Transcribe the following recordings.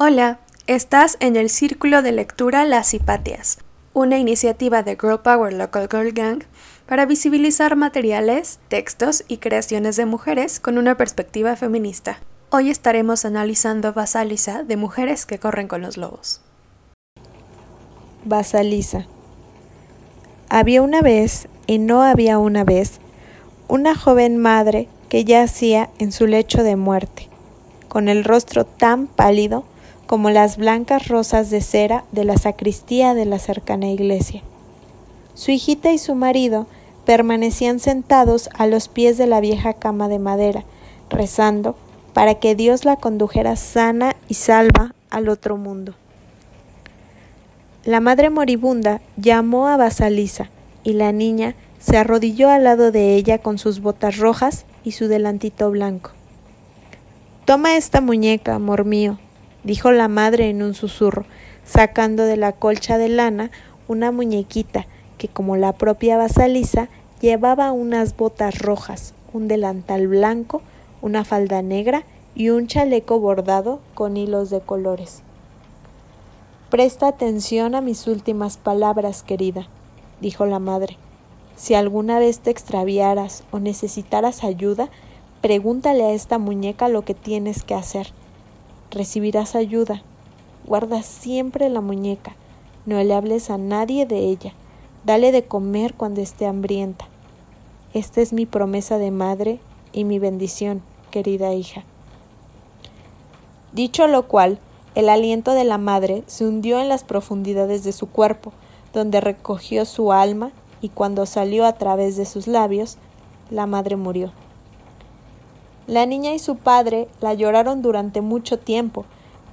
Hola, estás en el Círculo de Lectura Las Hipatias, una iniciativa de Girl Power Local Girl Gang para visibilizar materiales, textos y creaciones de mujeres con una perspectiva feminista. Hoy estaremos analizando Basalisa de Mujeres que corren con los lobos. Basalisa. Había una vez, y no había una vez, una joven madre que yacía en su lecho de muerte, con el rostro tan pálido como las blancas rosas de cera de la sacristía de la cercana iglesia. Su hijita y su marido permanecían sentados a los pies de la vieja cama de madera, rezando para que Dios la condujera sana y salva al otro mundo. La madre moribunda llamó a Basalisa y la niña se arrodilló al lado de ella con sus botas rojas y su delantito blanco. Toma esta muñeca, amor mío, dijo la madre en un susurro, sacando de la colcha de lana una muñequita que, como la propia Basalisa, llevaba unas botas rojas, un delantal blanco, una falda negra y un chaleco bordado con hilos de colores. Presta atención a mis últimas palabras, querida, dijo la madre. Si alguna vez te extraviaras o necesitaras ayuda, pregúntale a esta muñeca lo que tienes que hacer recibirás ayuda. Guarda siempre la muñeca, no le hables a nadie de ella, dale de comer cuando esté hambrienta. Esta es mi promesa de madre y mi bendición, querida hija. Dicho lo cual, el aliento de la madre se hundió en las profundidades de su cuerpo, donde recogió su alma y cuando salió a través de sus labios, la madre murió. La niña y su padre la lloraron durante mucho tiempo,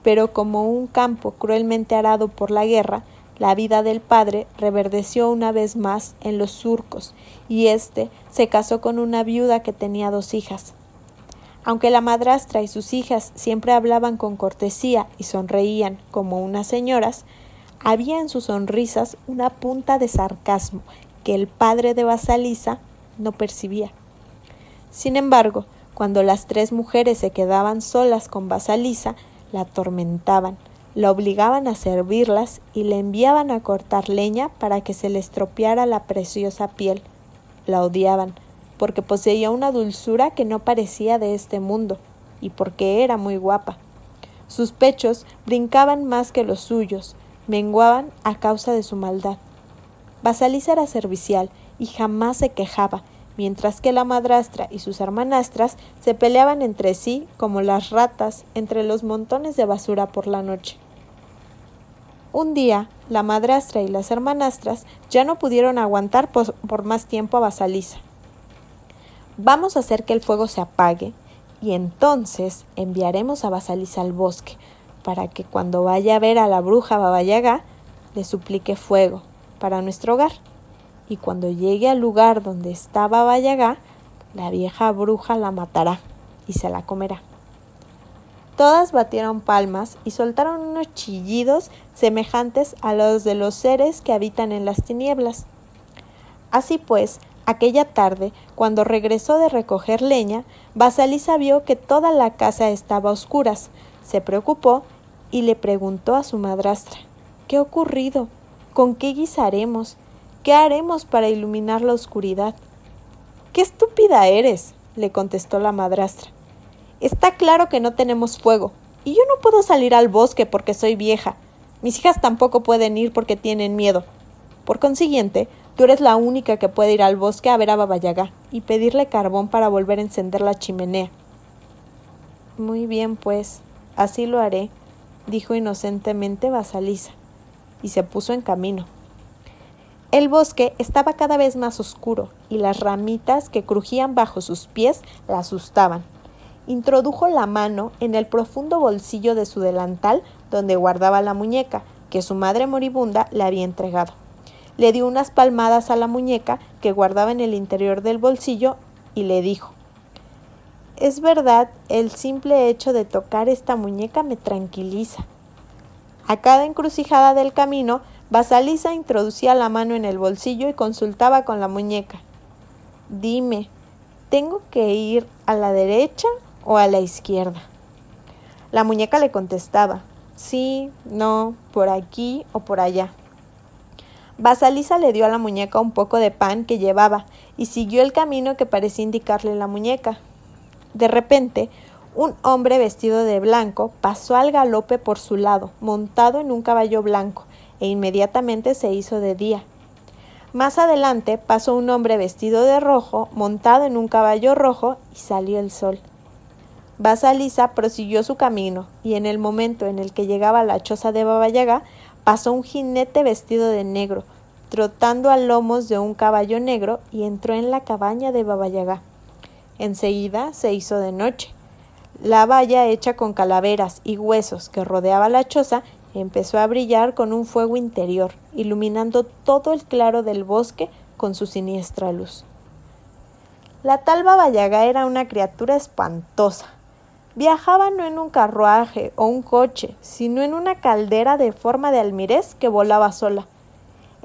pero como un campo cruelmente arado por la guerra, la vida del padre reverdeció una vez más en los surcos, y éste se casó con una viuda que tenía dos hijas. Aunque la madrastra y sus hijas siempre hablaban con cortesía y sonreían como unas señoras, había en sus sonrisas una punta de sarcasmo que el padre de Basalisa no percibía. Sin embargo, cuando las tres mujeres se quedaban solas con Basalisa, la atormentaban, la obligaban a servirlas y le enviaban a cortar leña para que se le estropeara la preciosa piel. La odiaban, porque poseía una dulzura que no parecía de este mundo, y porque era muy guapa. Sus pechos brincaban más que los suyos, menguaban a causa de su maldad. Basalisa era servicial y jamás se quejaba, mientras que la madrastra y sus hermanastras se peleaban entre sí como las ratas entre los montones de basura por la noche. Un día, la madrastra y las hermanastras ya no pudieron aguantar por, más tiempo a Basalisa. Vamos a hacer que el fuego se apague y entonces enviaremos a Basalisa al bosque para que cuando vaya a ver a la bruja Babayaga le suplique fuego para nuestro hogar y cuando llegue al lugar donde estaba Bayagá, la vieja bruja la matará y se la comerá. Todas batieron palmas y soltaron unos chillidos semejantes a los de los seres que habitan en las tinieblas. Así pues, aquella tarde, cuando regresó de recoger leña, Basalisa vio que toda la casa estaba a oscuras. Se preocupó y le preguntó a su madrastra ¿Qué ha ocurrido? ¿Con qué guisaremos? ¿Qué haremos para iluminar la oscuridad? ¡Qué estúpida eres! le contestó la madrastra. Está claro que no tenemos fuego, y yo no puedo salir al bosque porque soy vieja. Mis hijas tampoco pueden ir porque tienen miedo. Por consiguiente, tú eres la única que puede ir al bosque a ver a Babayagá y pedirle carbón para volver a encender la chimenea. Muy bien, pues, así lo haré, dijo inocentemente Basalisa, y se puso en camino. El bosque estaba cada vez más oscuro y las ramitas que crujían bajo sus pies la asustaban. Introdujo la mano en el profundo bolsillo de su delantal donde guardaba la muñeca que su madre moribunda le había entregado. Le dio unas palmadas a la muñeca que guardaba en el interior del bolsillo y le dijo Es verdad, el simple hecho de tocar esta muñeca me tranquiliza. A cada encrucijada del camino Basalisa introducía la mano en el bolsillo y consultaba con la muñeca. Dime, ¿tengo que ir a la derecha o a la izquierda? La muñeca le contestaba, sí, no, por aquí o por allá. Basalisa le dio a la muñeca un poco de pan que llevaba y siguió el camino que parecía indicarle la muñeca. De repente, un hombre vestido de blanco pasó al galope por su lado, montado en un caballo blanco, e inmediatamente se hizo de día. Más adelante pasó un hombre vestido de rojo, montado en un caballo rojo, y salió el sol. Basalisa prosiguió su camino, y en el momento en el que llegaba a la choza de Babayaga, pasó un jinete vestido de negro, trotando a lomos de un caballo negro, y entró en la cabaña de Babayaga. Enseguida se hizo de noche. La valla hecha con calaveras y huesos que rodeaba la choza empezó a brillar con un fuego interior, iluminando todo el claro del bosque con su siniestra luz. La tal Babayaga era una criatura espantosa. Viajaba no en un carruaje o un coche, sino en una caldera de forma de almirez que volaba sola.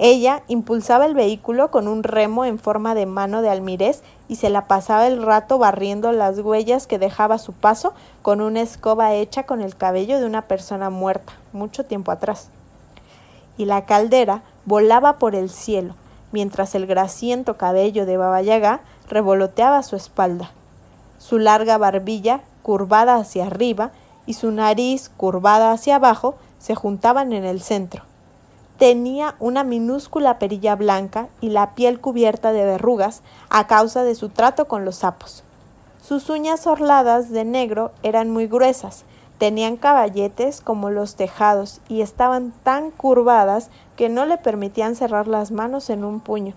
Ella impulsaba el vehículo con un remo en forma de mano de almirez y se la pasaba el rato barriendo las huellas que dejaba su paso con una escoba hecha con el cabello de una persona muerta, mucho tiempo atrás. Y la caldera volaba por el cielo, mientras el grasiento cabello de Baba Yaga revoloteaba su espalda. Su larga barbilla, curvada hacia arriba, y su nariz, curvada hacia abajo, se juntaban en el centro. Tenía una minúscula perilla blanca y la piel cubierta de verrugas a causa de su trato con los sapos. Sus uñas orladas de negro eran muy gruesas, tenían caballetes como los tejados y estaban tan curvadas que no le permitían cerrar las manos en un puño.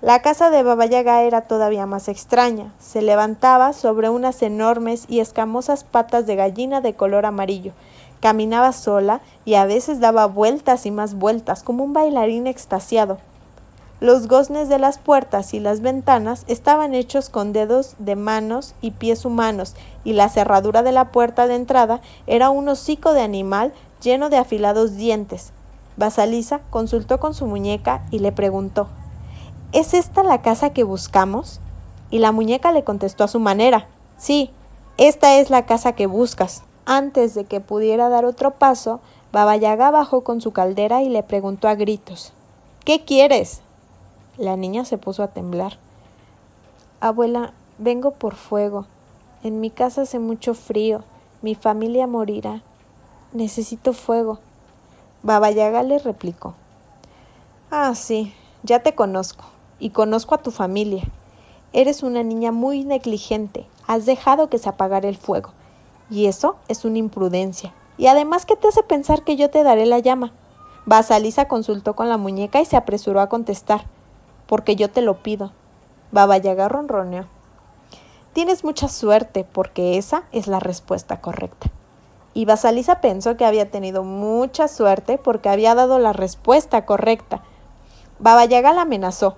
La casa de Babayaga era todavía más extraña. Se levantaba sobre unas enormes y escamosas patas de gallina de color amarillo, Caminaba sola y a veces daba vueltas y más vueltas, como un bailarín extasiado. Los goznes de las puertas y las ventanas estaban hechos con dedos de manos y pies humanos, y la cerradura de la puerta de entrada era un hocico de animal lleno de afilados dientes. Basalisa consultó con su muñeca y le preguntó ¿Es esta la casa que buscamos? Y la muñeca le contestó a su manera Sí, esta es la casa que buscas. Antes de que pudiera dar otro paso, Baba Yaga bajó con su caldera y le preguntó a gritos ¿Qué quieres? La niña se puso a temblar. Abuela, vengo por fuego. En mi casa hace mucho frío. Mi familia morirá. Necesito fuego. Baba Yaga le replicó. Ah, sí, ya te conozco. Y conozco a tu familia. Eres una niña muy negligente. Has dejado que se apagara el fuego. Y eso es una imprudencia. Y además, ¿qué te hace pensar que yo te daré la llama? Basalisa consultó con la muñeca y se apresuró a contestar. Porque yo te lo pido. Baba Yaga ronroneó. Tienes mucha suerte, porque esa es la respuesta correcta. Y Basalisa pensó que había tenido mucha suerte porque había dado la respuesta correcta. Baba Yaga la amenazó.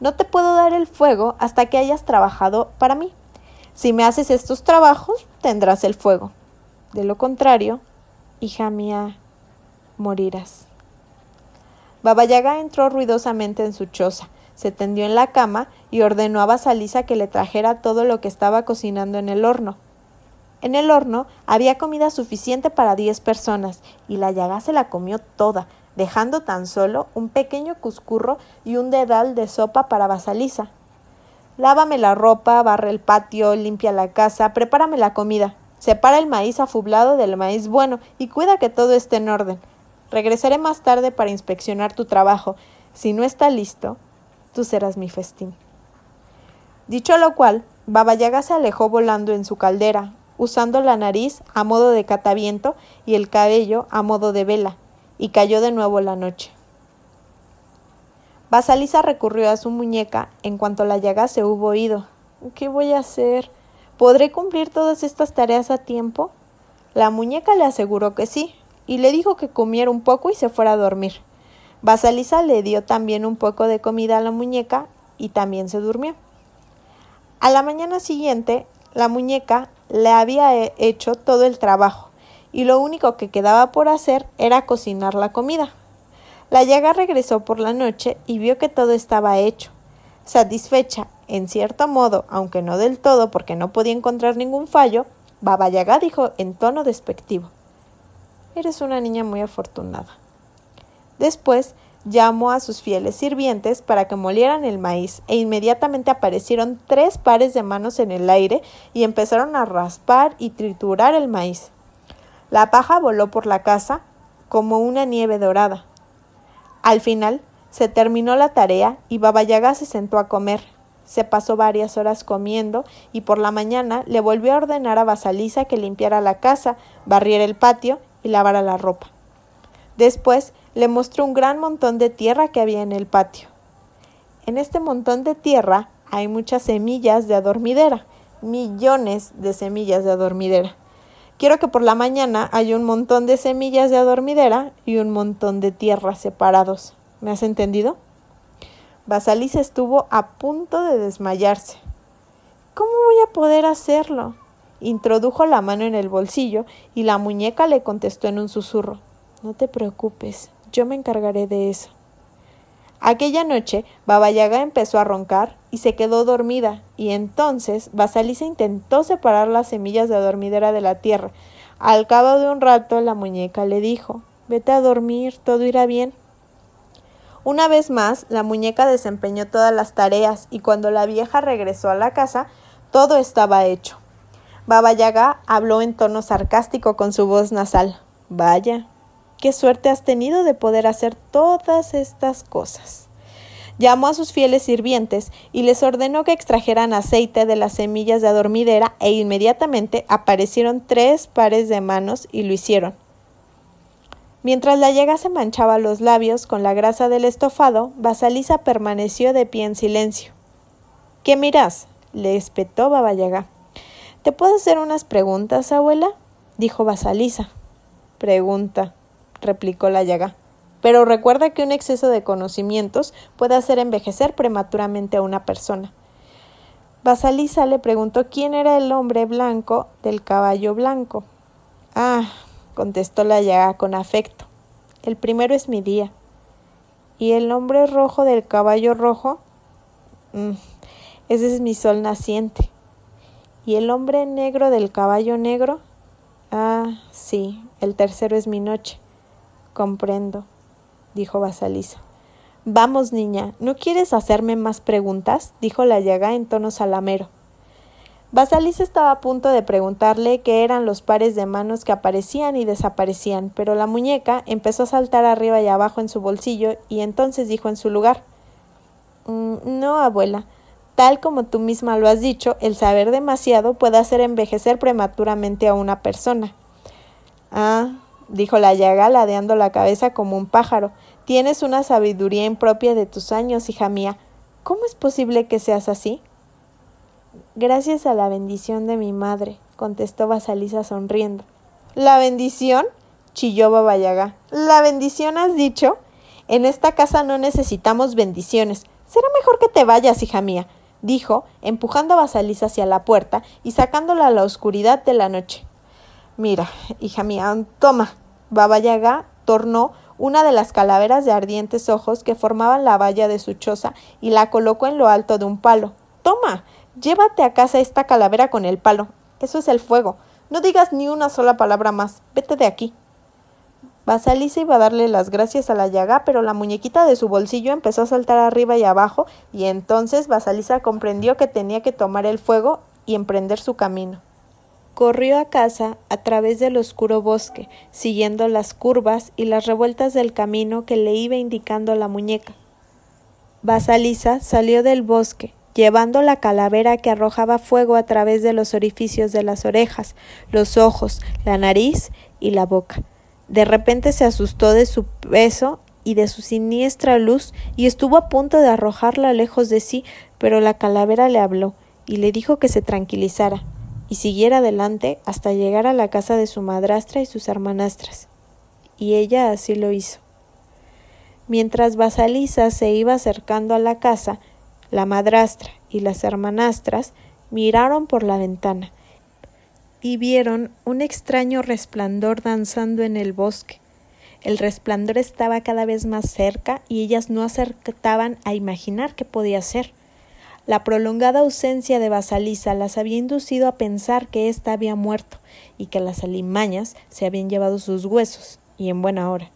No te puedo dar el fuego hasta que hayas trabajado para mí. Si me haces estos trabajos, tendrás el fuego. De lo contrario, hija mía, morirás. Baba Yaga entró ruidosamente en su choza, se tendió en la cama y ordenó a Basalisa que le trajera todo lo que estaba cocinando en el horno. En el horno había comida suficiente para diez personas, y la llaga se la comió toda, dejando tan solo un pequeño cuscurro y un dedal de sopa para Basalisa. Lávame la ropa, barre el patio, limpia la casa, prepárame la comida. Separa el maíz afublado del maíz bueno y cuida que todo esté en orden. Regresaré más tarde para inspeccionar tu trabajo. Si no está listo, tú serás mi festín. Dicho lo cual, Baba Yaga se alejó volando en su caldera, usando la nariz a modo de cataviento y el cabello a modo de vela, y cayó de nuevo la noche. Basalisa recurrió a su muñeca en cuanto la llaga se hubo ido. ¿Qué voy a hacer? ¿Podré cumplir todas estas tareas a tiempo? La muñeca le aseguró que sí, y le dijo que comiera un poco y se fuera a dormir. Basalisa le dio también un poco de comida a la muñeca y también se durmió. A la mañana siguiente, la muñeca le había hecho todo el trabajo, y lo único que quedaba por hacer era cocinar la comida. La llaga regresó por la noche y vio que todo estaba hecho. Satisfecha, en cierto modo, aunque no del todo porque no podía encontrar ningún fallo, Baba Yaga dijo en tono despectivo Eres una niña muy afortunada. Después llamó a sus fieles sirvientes para que molieran el maíz e inmediatamente aparecieron tres pares de manos en el aire y empezaron a raspar y triturar el maíz. La paja voló por la casa como una nieve dorada. Al final se terminó la tarea y Baba Yaga se sentó a comer. Se pasó varias horas comiendo y por la mañana le volvió a ordenar a Basalisa que limpiara la casa, barriera el patio y lavara la ropa. Después le mostró un gran montón de tierra que había en el patio. En este montón de tierra hay muchas semillas de adormidera, millones de semillas de adormidera. Quiero que por la mañana haya un montón de semillas de adormidera y un montón de tierra separados. ¿Me has entendido? Basalisa estuvo a punto de desmayarse. ¿Cómo voy a poder hacerlo? Introdujo la mano en el bolsillo y la muñeca le contestó en un susurro. No te preocupes, yo me encargaré de eso. Aquella noche, Baba Yaga empezó a roncar y se quedó dormida, y entonces Basalisa intentó separar las semillas de adormidera de la tierra. Al cabo de un rato, la muñeca le dijo Vete a dormir, todo irá bien. Una vez más, la muñeca desempeñó todas las tareas, y cuando la vieja regresó a la casa, todo estaba hecho. Baba Yaga habló en tono sarcástico con su voz nasal. Vaya, Qué suerte has tenido de poder hacer todas estas cosas. Llamó a sus fieles sirvientes y les ordenó que extrajeran aceite de las semillas de adormidera e inmediatamente aparecieron tres pares de manos y lo hicieron. Mientras la llaga se manchaba los labios con la grasa del estofado, Basalisa permaneció de pie en silencio. ¿Qué miras? le espetó Baba Yaga. ¿Te puedo hacer unas preguntas, abuela? dijo Basalisa. Pregunta, replicó la llaga. Pero recuerda que un exceso de conocimientos puede hacer envejecer prematuramente a una persona. Basalisa le preguntó quién era el hombre blanco del caballo blanco. Ah, contestó la llaga con afecto. El primero es mi día. ¿Y el hombre rojo del caballo rojo? Mm, ese es mi sol naciente. ¿Y el hombre negro del caballo negro? Ah, sí, el tercero es mi noche. Comprendo, dijo Basalisa. Vamos, niña, ¿no quieres hacerme más preguntas? dijo la llaga en tono salamero. Basalisa estaba a punto de preguntarle qué eran los pares de manos que aparecían y desaparecían, pero la muñeca empezó a saltar arriba y abajo en su bolsillo y entonces dijo en su lugar mm, No, abuela, tal como tú misma lo has dicho, el saber demasiado puede hacer envejecer prematuramente a una persona. Ah, dijo la llaga ladeando la cabeza como un pájaro. Tienes una sabiduría impropia de tus años, hija mía. ¿Cómo es posible que seas así? Gracias a la bendición de mi madre, contestó Basalisa sonriendo. ¿La bendición? chilló Baba Yaga. ¿La bendición has dicho? En esta casa no necesitamos bendiciones. Será mejor que te vayas, hija mía, dijo, empujando a Basalisa hacia la puerta y sacándola a la oscuridad de la noche. Mira, hija mía, toma, Baba Yaga tornó una de las calaveras de ardientes ojos que formaban la valla de su choza y la colocó en lo alto de un palo. Toma, llévate a casa esta calavera con el palo. Eso es el fuego. No digas ni una sola palabra más. Vete de aquí. Basalisa iba a darle las gracias a la llaga, pero la muñequita de su bolsillo empezó a saltar arriba y abajo, y entonces Basalisa comprendió que tenía que tomar el fuego y emprender su camino. Corrió a casa a través del oscuro bosque, siguiendo las curvas y las revueltas del camino que le iba indicando la muñeca. Basalisa salió del bosque, llevando la calavera que arrojaba fuego a través de los orificios de las orejas, los ojos, la nariz y la boca. De repente se asustó de su peso y de su siniestra luz y estuvo a punto de arrojarla lejos de sí, pero la calavera le habló y le dijo que se tranquilizara y siguiera adelante hasta llegar a la casa de su madrastra y sus hermanastras. Y ella así lo hizo. Mientras Basalisa se iba acercando a la casa, la madrastra y las hermanastras miraron por la ventana y vieron un extraño resplandor danzando en el bosque. El resplandor estaba cada vez más cerca y ellas no acertaban a imaginar qué podía ser. La prolongada ausencia de Basalisa las había inducido a pensar que ésta había muerto y que las alimañas se habían llevado sus huesos, y en buena hora.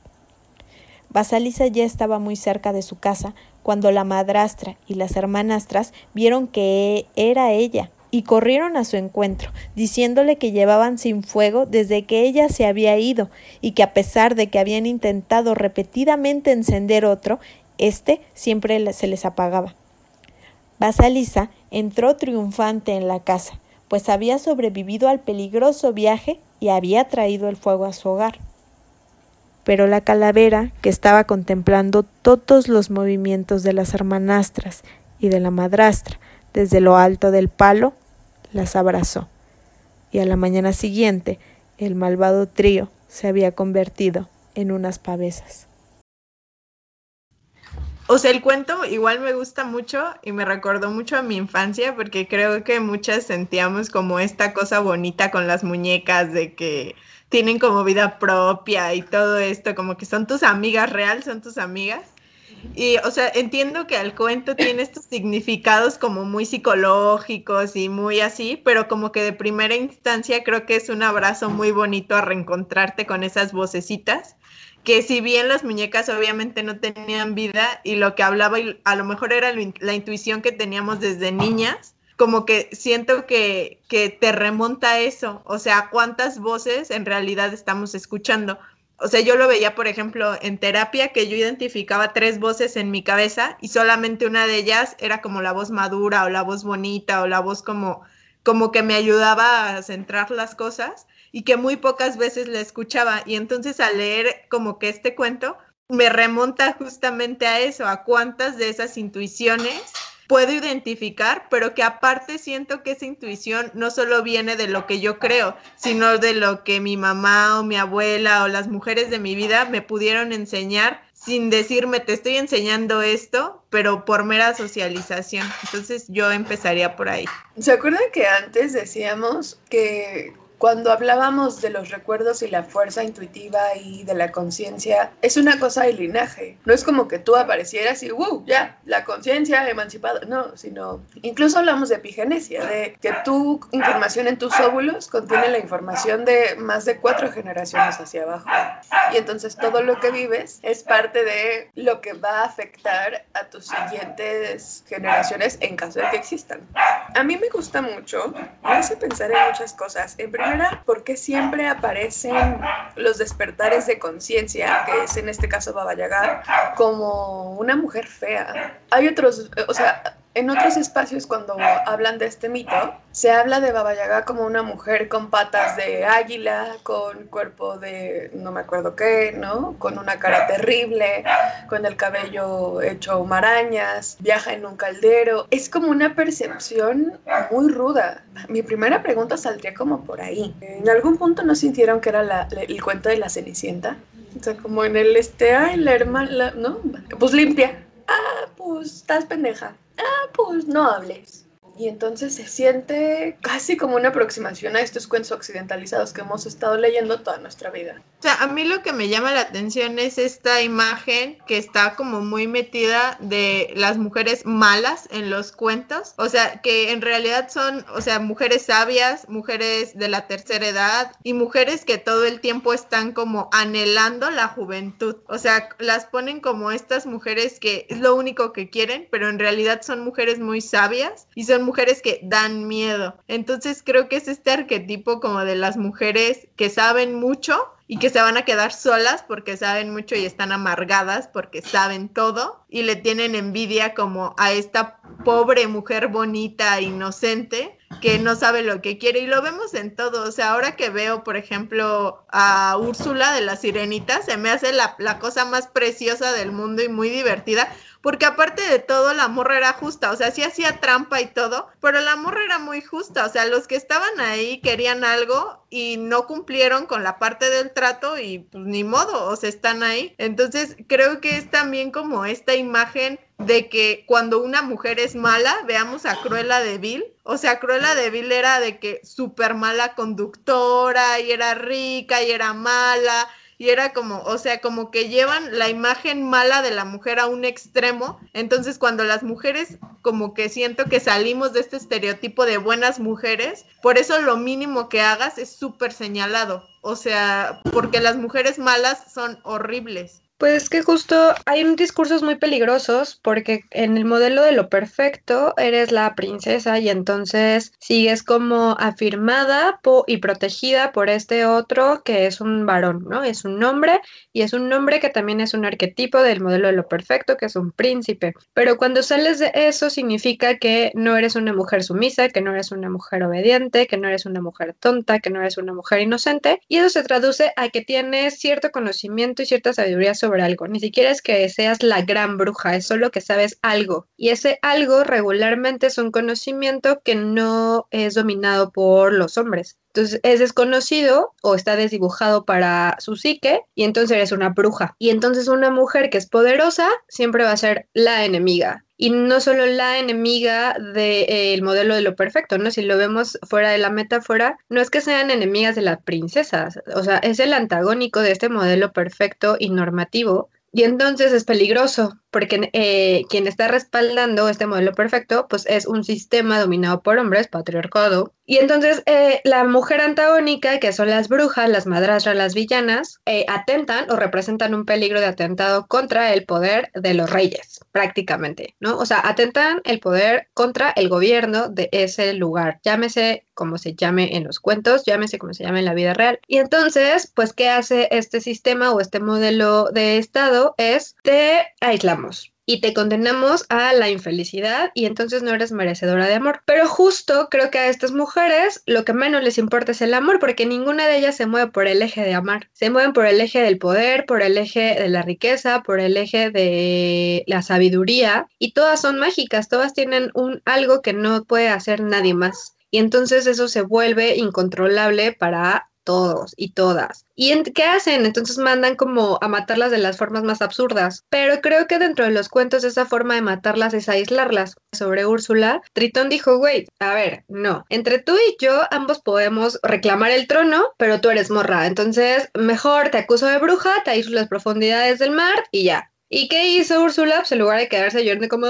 Basalisa ya estaba muy cerca de su casa cuando la madrastra y las hermanastras vieron que era ella y corrieron a su encuentro, diciéndole que llevaban sin fuego desde que ella se había ido y que a pesar de que habían intentado repetidamente encender otro, éste siempre se les apagaba. Basalisa entró triunfante en la casa, pues había sobrevivido al peligroso viaje y había traído el fuego a su hogar. Pero la calavera, que estaba contemplando todos los movimientos de las hermanastras y de la madrastra desde lo alto del palo, las abrazó. Y a la mañana siguiente, el malvado trío se había convertido en unas pavesas. O sea, el cuento igual me gusta mucho y me recordó mucho a mi infancia porque creo que muchas sentíamos como esta cosa bonita con las muñecas de que tienen como vida propia y todo esto, como que son tus amigas real, son tus amigas. Y, o sea, entiendo que el cuento tiene estos significados como muy psicológicos y muy así, pero como que de primera instancia creo que es un abrazo muy bonito a reencontrarte con esas vocecitas que si bien las muñecas obviamente no tenían vida y lo que hablaba a lo mejor era la intuición que teníamos desde niñas, como que siento que, que te remonta eso, o sea, cuántas voces en realidad estamos escuchando. O sea, yo lo veía, por ejemplo, en terapia, que yo identificaba tres voces en mi cabeza y solamente una de ellas era como la voz madura o la voz bonita o la voz como, como que me ayudaba a centrar las cosas y que muy pocas veces la escuchaba. Y entonces al leer como que este cuento me remonta justamente a eso, a cuántas de esas intuiciones puedo identificar, pero que aparte siento que esa intuición no solo viene de lo que yo creo, sino de lo que mi mamá o mi abuela o las mujeres de mi vida me pudieron enseñar sin decirme te estoy enseñando esto, pero por mera socialización. Entonces yo empezaría por ahí. ¿Se acuerdan que antes decíamos que cuando hablábamos de los recuerdos y la fuerza intuitiva y de la conciencia, es una cosa de linaje. No es como que tú aparecieras y, ¡wow! Ya, la conciencia emancipada. No, sino incluso hablamos de epigenesia, de que tu información en tus óvulos contiene la información de más de cuatro generaciones hacia abajo. Y entonces todo lo que vives es parte de lo que va a afectar a tus siguientes generaciones en caso de que existan. A mí me gusta mucho, me hace pensar en muchas cosas. En primera, porque siempre aparecen los despertares de conciencia, que es en este caso Baba Yaga, como una mujer fea. Hay otros, o sea, en otros espacios, cuando hablan de este mito, se habla de Baba Yaga como una mujer con patas de águila, con cuerpo de no me acuerdo qué, ¿no? Con una cara terrible, con el cabello hecho marañas, viaja en un caldero. Es como una percepción muy ruda. Mi primera pregunta saldría como por ahí. ¿En algún punto no sintieron que era el cuento de la Cenicienta? O sea, como en el este, ay, la hermana, ¿no? Pues limpia. Ah, pues estás pendeja ah, pues no hables. Y entonces se siente casi como una aproximación a estos cuentos occidentalizados que hemos estado leyendo toda nuestra vida. Sea, a mí lo que me llama la atención es esta imagen que está como muy metida de las mujeres malas en los cuentos. O sea, que en realidad son, o sea, mujeres sabias, mujeres de la tercera edad y mujeres que todo el tiempo están como anhelando la juventud. O sea, las ponen como estas mujeres que es lo único que quieren, pero en realidad son mujeres muy sabias y son mujeres que dan miedo. Entonces creo que es este arquetipo como de las mujeres que saben mucho y que se van a quedar solas porque saben mucho y están amargadas porque saben todo y le tienen envidia como a esta pobre mujer bonita, inocente, que no sabe lo que quiere y lo vemos en todo. O sea, ahora que veo, por ejemplo, a Úrsula de la Sirenita, se me hace la, la cosa más preciosa del mundo y muy divertida porque aparte de todo, la morra era justa, o sea, sí hacía trampa y todo, pero la morra era muy justa, o sea, los que estaban ahí querían algo y no cumplieron con la parte del trato y pues ni modo, o sea, están ahí. Entonces, creo que es también como esta imagen de que cuando una mujer es mala, veamos a Cruella de Vil, o sea, Cruella de Vil era de que súper mala conductora y era rica y era mala y era como, o sea, como que llevan la imagen mala de la mujer a un extremo. Entonces, cuando las mujeres, como que siento que salimos de este estereotipo de buenas mujeres, por eso lo mínimo que hagas es súper señalado. O sea, porque las mujeres malas son horribles. Pues que justo hay discursos muy peligrosos porque en el modelo de lo perfecto eres la princesa y entonces sigues como afirmada y protegida por este otro que es un varón, ¿no? Es un hombre y es un hombre que también es un arquetipo del modelo de lo perfecto, que es un príncipe. Pero cuando sales de eso significa que no eres una mujer sumisa, que no eres una mujer obediente, que no eres una mujer tonta, que no eres una mujer inocente y eso se traduce a que tienes cierto conocimiento y cierta sabiduría sobre algo. Ni siquiera es que seas la gran bruja, es solo que sabes algo. Y ese algo regularmente es un conocimiento que no es dominado por los hombres. Entonces es desconocido o está desdibujado para su psique y entonces eres una bruja. Y entonces una mujer que es poderosa siempre va a ser la enemiga. Y no solo la enemiga del modelo de lo perfecto, ¿no? Si lo vemos fuera de la metáfora, no es que sean enemigas de las princesas, o sea, es el antagónico de este modelo perfecto y normativo. Y entonces es peligroso porque eh, quien está respaldando este modelo perfecto, pues es un sistema dominado por hombres, patriarcado. Y entonces eh, la mujer antagónica, que son las brujas, las madrastras, las villanas, eh, atentan o representan un peligro de atentado contra el poder de los reyes, prácticamente, ¿no? O sea, atentan el poder contra el gobierno de ese lugar, llámese como se llame en los cuentos, llámese como se llame en la vida real. Y entonces, pues, ¿qué hace este sistema o este modelo de Estado? Es te aislamos y te condenamos a la infelicidad y entonces no eres merecedora de amor. Pero justo creo que a estas mujeres lo que menos les importa es el amor porque ninguna de ellas se mueve por el eje de amar. Se mueven por el eje del poder, por el eje de la riqueza, por el eje de la sabiduría y todas son mágicas, todas tienen un algo que no puede hacer nadie más. Y entonces eso se vuelve incontrolable para todos y todas. ¿Y qué hacen? Entonces mandan como a matarlas de las formas más absurdas. Pero creo que dentro de los cuentos esa forma de matarlas es aislarlas. Sobre Úrsula, Tritón dijo, güey, a ver, no, entre tú y yo ambos podemos reclamar el trono, pero tú eres morra. Entonces, mejor te acuso de bruja, te aíslo las profundidades del mar y ya. ¿Y qué hizo Úrsula? Pues en lugar de quedarse llorando como,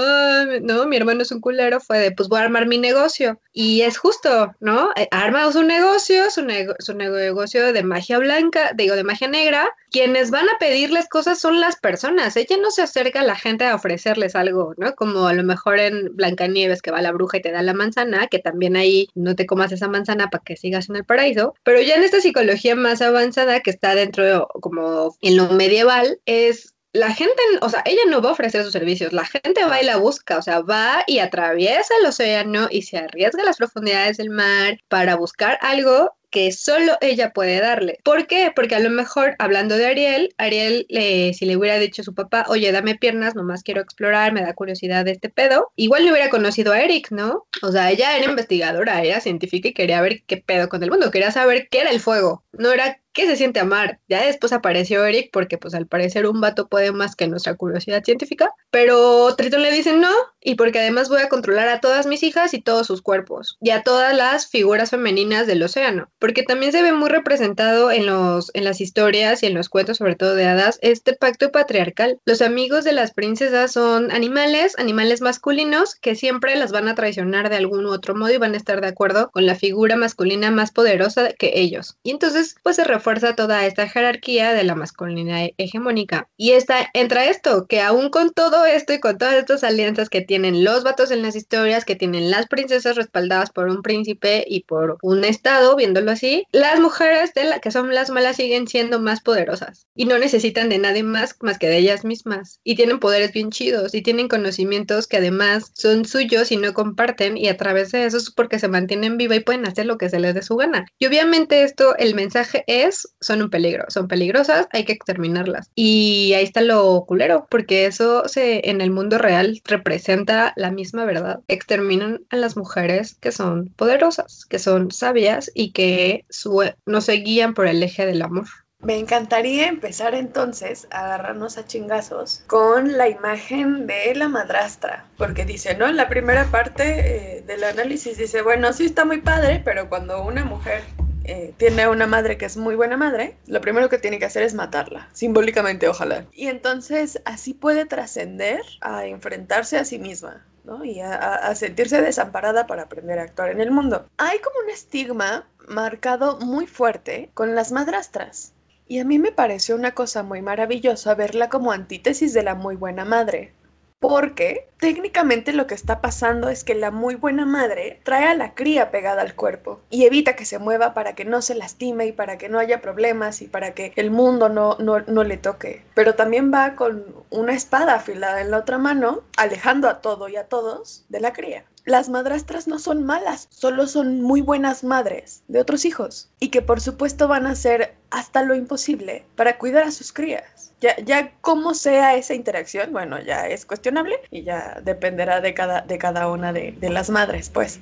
no, mi hermano es un culero, fue de, pues voy a armar mi negocio. Y es justo, ¿no? Eh, arma su negocio, su, su negocio de magia blanca, digo, de magia negra. Quienes van a pedirles cosas son las personas. Ella no se acerca a la gente a ofrecerles algo, ¿no? Como a lo mejor en Blancanieves que va la bruja y te da la manzana, que también ahí no te comas esa manzana para que sigas en el paraíso. Pero ya en esta psicología más avanzada que está dentro, como en lo medieval, es la gente, o sea, ella no va a ofrecer sus servicios, la gente va y la busca, o sea, va y atraviesa el océano y se arriesga a las profundidades del mar para buscar algo que solo ella puede darle. ¿Por qué? Porque a lo mejor, hablando de Ariel, Ariel, si le hubiera dicho a su papá, oye, dame piernas, nomás quiero explorar, me da curiosidad de este pedo, igual le hubiera conocido a Eric, ¿no? O sea, ella era investigadora, era científica y quería ver qué pedo con el mundo, quería saber qué era el fuego, no era qué se siente amar. Ya después apareció Eric porque pues al parecer un vato puede más que nuestra curiosidad científica, pero Triton le dice no y porque además voy a controlar a todas mis hijas y todos sus cuerpos y a todas las figuras femeninas del océano porque también se ve muy representado en, los, en las historias y en los cuentos, sobre todo de hadas, este pacto patriarcal. Los amigos de las princesas son animales, animales masculinos, que siempre las van a traicionar de algún u otro modo y van a estar de acuerdo con la figura masculina más poderosa que ellos. Y entonces, pues se refuerza toda esta jerarquía de la masculinidad hegemónica. Y está, entra esto, que aún con todo esto y con todas estas alianzas que tienen los vatos en las historias, que tienen las princesas respaldadas por un príncipe y por un estado, viéndolo así, las mujeres de la que son las malas siguen siendo más poderosas y no necesitan de nadie más más que de ellas mismas y tienen poderes bien chidos y tienen conocimientos que además son suyos y no comparten y a través de eso es porque se mantienen viva y pueden hacer lo que se les dé su gana. Y obviamente esto, el mensaje es, son un peligro, son peligrosas, hay que exterminarlas. Y ahí está lo culero, porque eso se, en el mundo real representa la misma verdad. Exterminan a las mujeres que son poderosas, que son sabias y que no se guían por el eje del amor. Me encantaría empezar entonces a agarrarnos a chingazos con la imagen de la madrastra, porque dice, ¿no? En la primera parte eh, del análisis dice, bueno, sí está muy padre, pero cuando una mujer eh, tiene una madre que es muy buena madre, lo primero que tiene que hacer es matarla, simbólicamente ojalá. Y entonces así puede trascender a enfrentarse a sí misma. ¿no? Y a, a sentirse desamparada para aprender a actuar en el mundo. Hay como un estigma marcado muy fuerte con las madrastras. Y a mí me pareció una cosa muy maravillosa verla como antítesis de la muy buena madre porque técnicamente lo que está pasando es que la muy buena madre trae a la cría pegada al cuerpo y evita que se mueva para que no se lastime y para que no haya problemas y para que el mundo no, no, no le toque. Pero también va con una espada afilada en la otra mano, alejando a todo y a todos de la cría las madrastras no son malas, solo son muy buenas madres de otros hijos y que por supuesto van a hacer hasta lo imposible para cuidar a sus crías. Ya, cómo sea esa interacción, bueno, ya es cuestionable y ya dependerá de cada, de cada una de, de las madres, pues.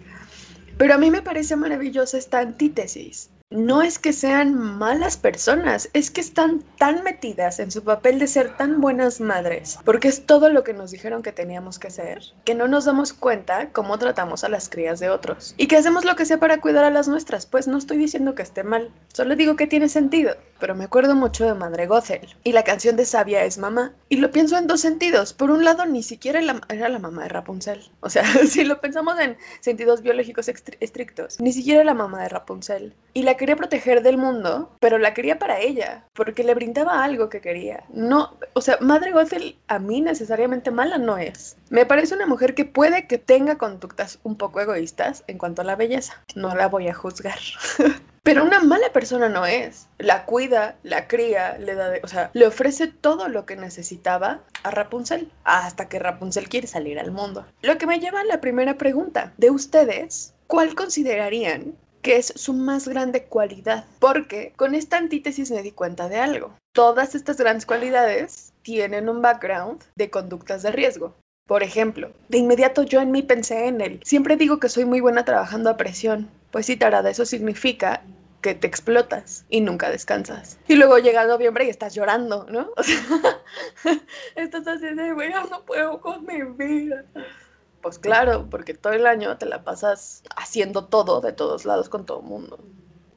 Pero a mí me parece maravillosa esta antítesis. No es que sean malas personas, es que están tan metidas en su papel de ser tan buenas madres, porque es todo lo que nos dijeron que teníamos que ser, que no nos damos cuenta cómo tratamos a las crías de otros. Y que hacemos lo que sea para cuidar a las nuestras, pues no estoy diciendo que esté mal, solo digo que tiene sentido, pero me acuerdo mucho de Madre Gothel y la canción de Sabia es mamá, y lo pienso en dos sentidos, por un lado ni siquiera era la mamá de Rapunzel, o sea, si lo pensamos en sentidos biológicos estrictos, ni siquiera la mamá de Rapunzel, y la quería proteger del mundo, pero la quería para ella, porque le brindaba algo que quería. No, o sea, Madre Gothel a mí necesariamente mala no es. Me parece una mujer que puede que tenga conductas un poco egoístas en cuanto a la belleza. No la voy a juzgar. Pero una mala persona no es. La cuida, la cría, le da, o sea, le ofrece todo lo que necesitaba a Rapunzel hasta que Rapunzel quiere salir al mundo. Lo que me lleva a la primera pregunta de ustedes, ¿cuál considerarían que es su más grande cualidad, porque con esta antítesis me di cuenta de algo. Todas estas grandes cualidades tienen un background de conductas de riesgo. Por ejemplo, de inmediato yo en mí pensé en él. Siempre digo que soy muy buena trabajando a presión. Pues sí, tarada, eso significa que te explotas y nunca descansas. Y luego llega noviembre y estás llorando, ¿no? O sea, estás así de, no puedo con mi vida. Pues claro, porque todo el año te la pasas haciendo todo de todos lados con todo el mundo.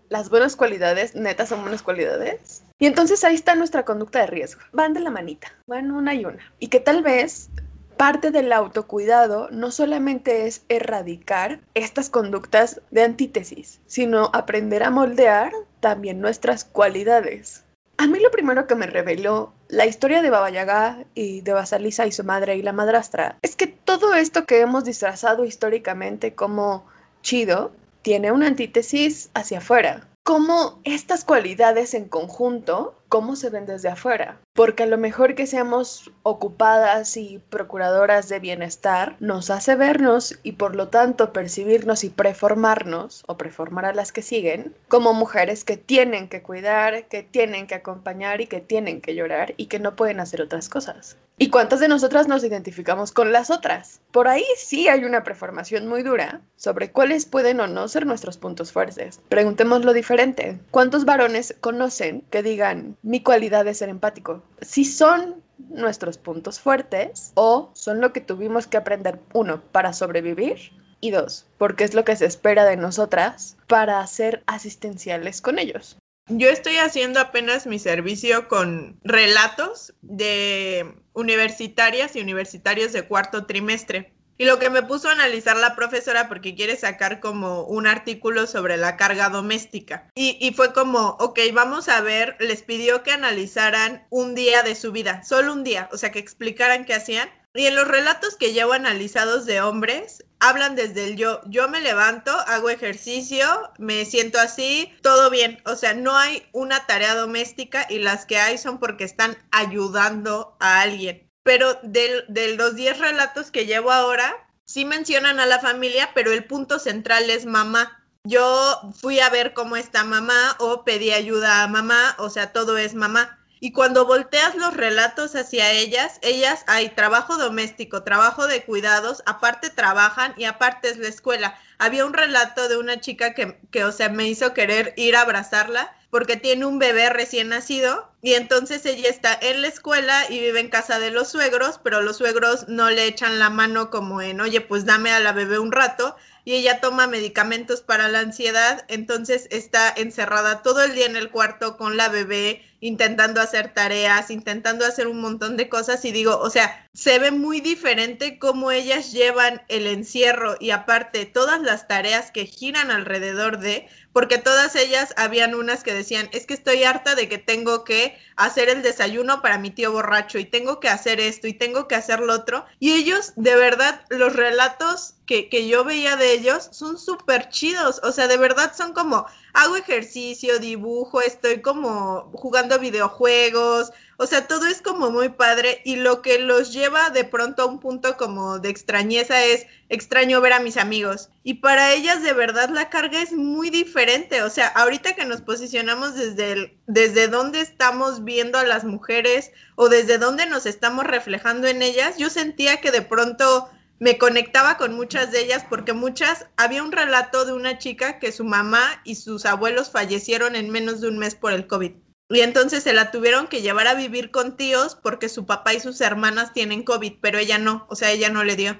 Las buenas cualidades, netas, son buenas cualidades. Y entonces ahí está nuestra conducta de riesgo. Van de la manita, van una y una. Y que tal vez parte del autocuidado no solamente es erradicar estas conductas de antítesis, sino aprender a moldear también nuestras cualidades. A mí lo primero que me reveló la historia de Baba Yaga y de Basalisa y su madre y la madrastra es que todo esto que hemos disfrazado históricamente como chido tiene una antítesis hacia afuera. Como estas cualidades en conjunto cómo se ven desde afuera. Porque a lo mejor que seamos ocupadas y procuradoras de bienestar nos hace vernos y por lo tanto percibirnos y preformarnos o preformar a las que siguen como mujeres que tienen que cuidar, que tienen que acompañar y que tienen que llorar y que no pueden hacer otras cosas. ¿Y cuántas de nosotras nos identificamos con las otras? Por ahí sí hay una preformación muy dura sobre cuáles pueden o no ser nuestros puntos fuertes. Preguntémoslo diferente. ¿Cuántos varones conocen que digan, mi cualidad es ser empático. Si son nuestros puntos fuertes o son lo que tuvimos que aprender, uno, para sobrevivir y dos, porque es lo que se espera de nosotras para ser asistenciales con ellos. Yo estoy haciendo apenas mi servicio con relatos de universitarias y universitarios de cuarto trimestre. Y lo que me puso a analizar la profesora porque quiere sacar como un artículo sobre la carga doméstica. Y, y, fue como, ok, vamos a ver, les pidió que analizaran un día de su vida, solo un día, o sea, que explicaran qué hacían. Y en los relatos que llevo analizados de hombres, hablan desde el yo, yo me levanto, hago ejercicio, me siento así, todo bien. O sea, no hay una tarea doméstica y las que hay son porque están ayudando a alguien pero de, los 10 relatos que llevo ahora, sí mencionan a la familia, pero el punto central es mamá. Yo fui a ver cómo está mamá o pedí ayuda a mamá, o sea, todo es mamá. Y cuando volteas los relatos hacia ellas, ellas hay trabajo doméstico, trabajo de cuidados, aparte trabajan y aparte es la escuela. Había un relato de una chica que, que, o sea, me hizo querer ir a abrazarla porque tiene un bebé recién nacido y entonces ella está en la escuela y vive en casa de los suegros, pero los suegros no le echan la mano como en, oye, pues dame a la bebé un rato, y ella toma medicamentos para la ansiedad, entonces está encerrada todo el día en el cuarto con la bebé, intentando hacer tareas, intentando hacer un montón de cosas y digo, o sea, se ve muy diferente cómo ellas llevan el encierro y aparte todas las tareas que giran alrededor de, porque todas ellas habían unas que decían, es que estoy harta de que tengo que hacer el desayuno para mi tío borracho y tengo que hacer esto y tengo que hacer lo otro. Y ellos, de verdad, los relatos que, que yo veía de ellos son súper chidos, o sea, de verdad son como, hago ejercicio, dibujo, estoy como jugando videojuegos, o sea, todo es como muy padre y lo que los lleva de pronto a un punto como de extrañeza es extraño ver a mis amigos. Y para ellas de verdad la carga es muy diferente, o sea, ahorita que nos posicionamos desde el, desde dónde estamos viendo a las mujeres o desde dónde nos estamos reflejando en ellas, yo sentía que de pronto me conectaba con muchas de ellas porque muchas, había un relato de una chica que su mamá y sus abuelos fallecieron en menos de un mes por el COVID. Y entonces se la tuvieron que llevar a vivir con tíos porque su papá y sus hermanas tienen COVID, pero ella no, o sea, ella no le dio.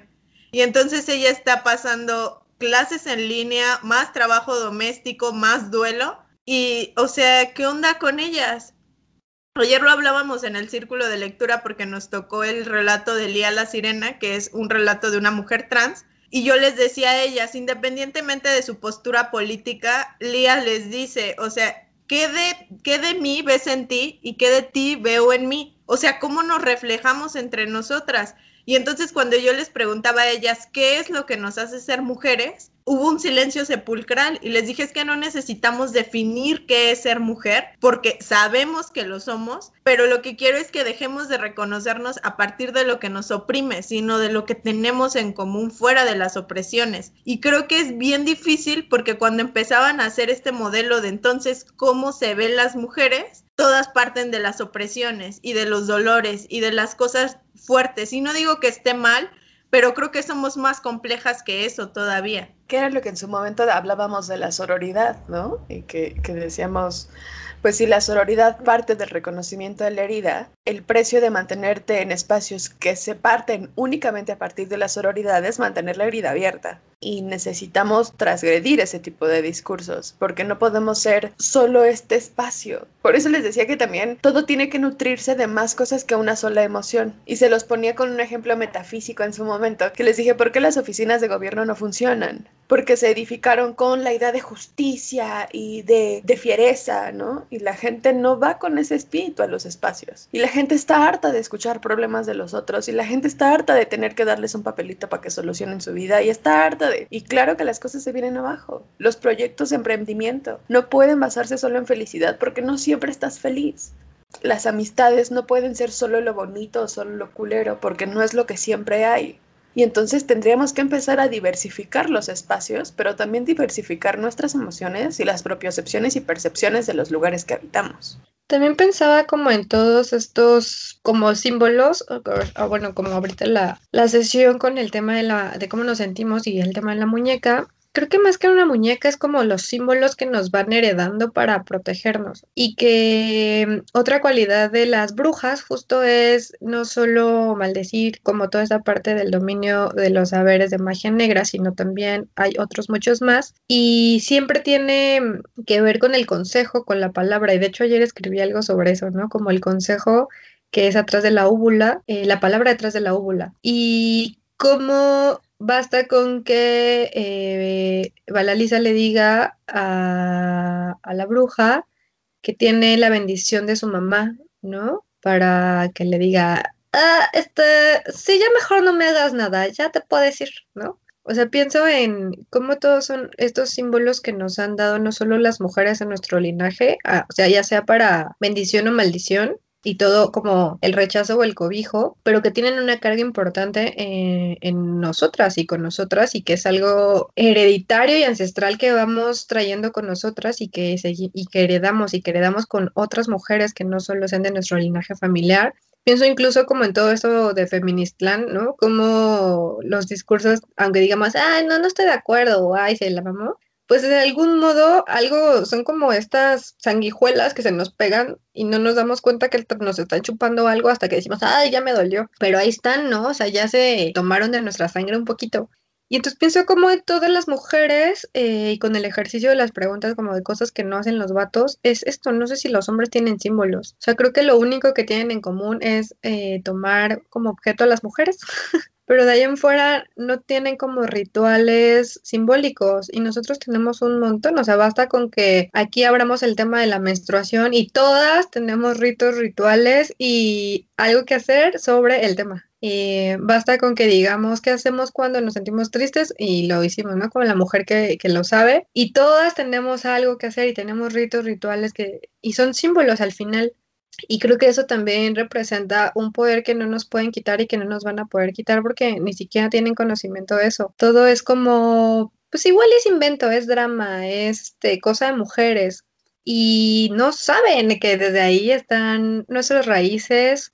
Y entonces ella está pasando clases en línea, más trabajo doméstico, más duelo. Y, o sea, ¿qué onda con ellas? Ayer lo hablábamos en el círculo de lectura porque nos tocó el relato de Lía la Sirena, que es un relato de una mujer trans. Y yo les decía a ellas, independientemente de su postura política, Lía les dice, o sea, ¿qué de, qué de mí ves en ti y qué de ti veo en mí? O sea, ¿cómo nos reflejamos entre nosotras? Y entonces cuando yo les preguntaba a ellas, ¿qué es lo que nos hace ser mujeres? hubo un silencio sepulcral y les dije es que no necesitamos definir qué es ser mujer porque sabemos que lo somos, pero lo que quiero es que dejemos de reconocernos a partir de lo que nos oprime, sino de lo que tenemos en común fuera de las opresiones. Y creo que es bien difícil porque cuando empezaban a hacer este modelo de entonces cómo se ven las mujeres, todas parten de las opresiones y de los dolores y de las cosas fuertes. Y no digo que esté mal, pero creo que somos más complejas que eso todavía. Que era lo que en su momento hablábamos de la sororidad, ¿no? Y que, que decíamos, pues si la sororidad parte del reconocimiento de la herida, el precio de mantenerte en espacios que se parten únicamente a partir de la sororidad es mantener la herida abierta. Y necesitamos transgredir ese tipo de discursos, porque no podemos ser solo este espacio. Por eso les decía que también todo tiene que nutrirse de más cosas que una sola emoción. Y se los ponía con un ejemplo metafísico en su momento, que les dije, ¿por qué las oficinas de gobierno no funcionan? Porque se edificaron con la idea de justicia y de, de fiereza, ¿no? Y la gente no va con ese espíritu a los espacios. Y la gente está harta de escuchar problemas de los otros y la gente está harta de tener que darles un papelito para que solucionen su vida y está harta Y claro que las cosas se vienen abajo. Los proyectos de emprendimiento no pueden basarse solo en felicidad porque no siempre estás feliz. Las amistades no pueden ser solo lo bonito o solo lo culero porque no es lo que siempre hay. Y entonces tendríamos que empezar a diversificar los espacios, pero también diversificar nuestras emociones y las propiocepciones y percepciones de los lugares que habitamos. También pensaba como en todos estos como símbolos, o, bueno, como ahorita la, la sesión con el tema de, la, de cómo nos sentimos y el tema de la muñeca, creo que más que una muñeca es como los símbolos que nos van heredando para protegernos. Y que mm, otra cualidad de las brujas justo es no solo maldecir como toda esa parte del dominio de los saberes de magia negra, sino también hay otros muchos más. Y siempre tiene mm, que ver con el consejo, con la palabra. Y de hecho ayer escribí algo sobre eso, ¿no? Como el consejo que es atrás de la úvula, eh, la palabra detrás de la úvula. Y cómo basta con que eh, Balalisa le diga a, la bruja que tiene la bendición de su mamá, ¿no? Para que le diga, ah, este, sí, ya mejor no me hagas nada, ya te puedes ir, ¿no? O sea, pienso en cómo todos son estos símbolos que nos han dado no solo las mujeres en nuestro linaje, ah, o sea, ya sea para bendición o maldición, y todo como el rechazo o el cobijo, pero que tienen una carga importante eh, en, nosotras y con nosotras y que es algo hereditario y ancestral que vamos trayendo con nosotras y que, y que heredamos y que heredamos con otras mujeres que no solo sean de nuestro linaje familiar. Pienso incluso como en todo esto de Feministland, ¿no? Como los discursos, aunque digamos, ay, no, no estoy de acuerdo, o ay, se la mamó, pues de algún modo algo, son como estas sanguijuelas que se nos pegan y no nos damos cuenta que nos están chupando algo hasta que decimos, ay, ya me dolió. Pero ahí están, ¿no? O sea, ya se tomaron de nuestra sangre un poquito. Y entonces pienso como de todas las mujeres eh, y con el ejercicio de las preguntas como de cosas que no hacen los vatos, es esto, no sé si los hombres tienen símbolos. O sea, creo que lo único que tienen en común es eh, tomar como objeto a las mujeres. Pero de ahí en fuera no tienen como rituales simbólicos y nosotros tenemos un montón, o sea, basta con que aquí abramos el tema de la menstruación y todas tenemos ritos, rituales y algo que hacer sobre el tema. Y basta con que digamos qué hacemos cuando nos sentimos tristes y lo hicimos, ¿no? Como la mujer que, que, lo sabe. Y todas tenemos algo que hacer y tenemos ritos, rituales que... Y son símbolos al final. Y creo que eso también representa un poder que no nos pueden quitar y que no nos van a poder quitar porque ni siquiera tienen conocimiento de eso. Todo es como, pues igual es invento, es drama, es este, cosa de mujeres. Y no saben que desde ahí están nuestras raíces,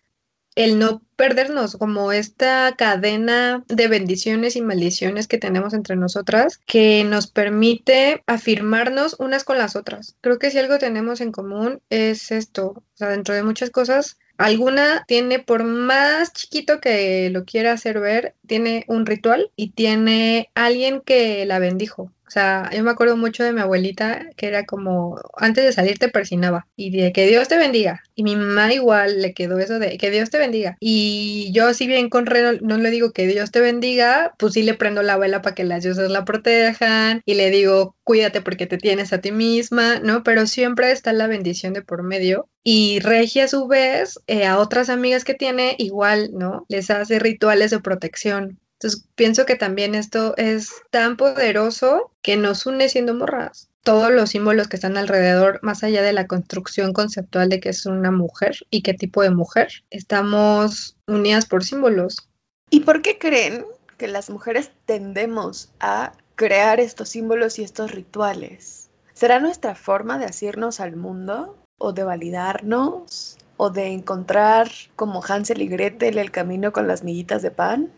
el no perdernos como esta cadena de bendiciones y maldiciones que tenemos entre nosotras que nos permite afirmarnos unas con las otras. Creo que si algo tenemos en común es esto, o sea, dentro de muchas cosas, alguna tiene, por más chiquito que lo quiera hacer ver, tiene un ritual y tiene alguien que la bendijo. Sea, yo me acuerdo mucho de mi abuelita que era como, antes de salir te persinaba y de que Dios te bendiga. Y mi mamá igual le quedó eso de que Dios te bendiga. Y yo si bien con Reno no le digo que Dios te bendiga, pues sí le prendo la vela para que las diosas la protejan y le digo cuídate porque te tienes a ti misma, ¿no? Pero siempre está la bendición de por medio. Y Regia a su vez, eh, a otras amigas que tiene, igual, ¿no? Les hace rituales de protección entonces, pienso que también esto es tan poderoso que nos une siendo morras. Todos los símbolos que están alrededor, más allá de la construcción conceptual de que es una mujer y qué tipo de mujer, estamos unidas por símbolos. ¿Y por qué creen que las mujeres tendemos a crear estos símbolos y estos rituales? ¿Será nuestra forma de asirnos al mundo o de validarnos o de encontrar como Hansel y Gretel el camino con las miguitas de pan?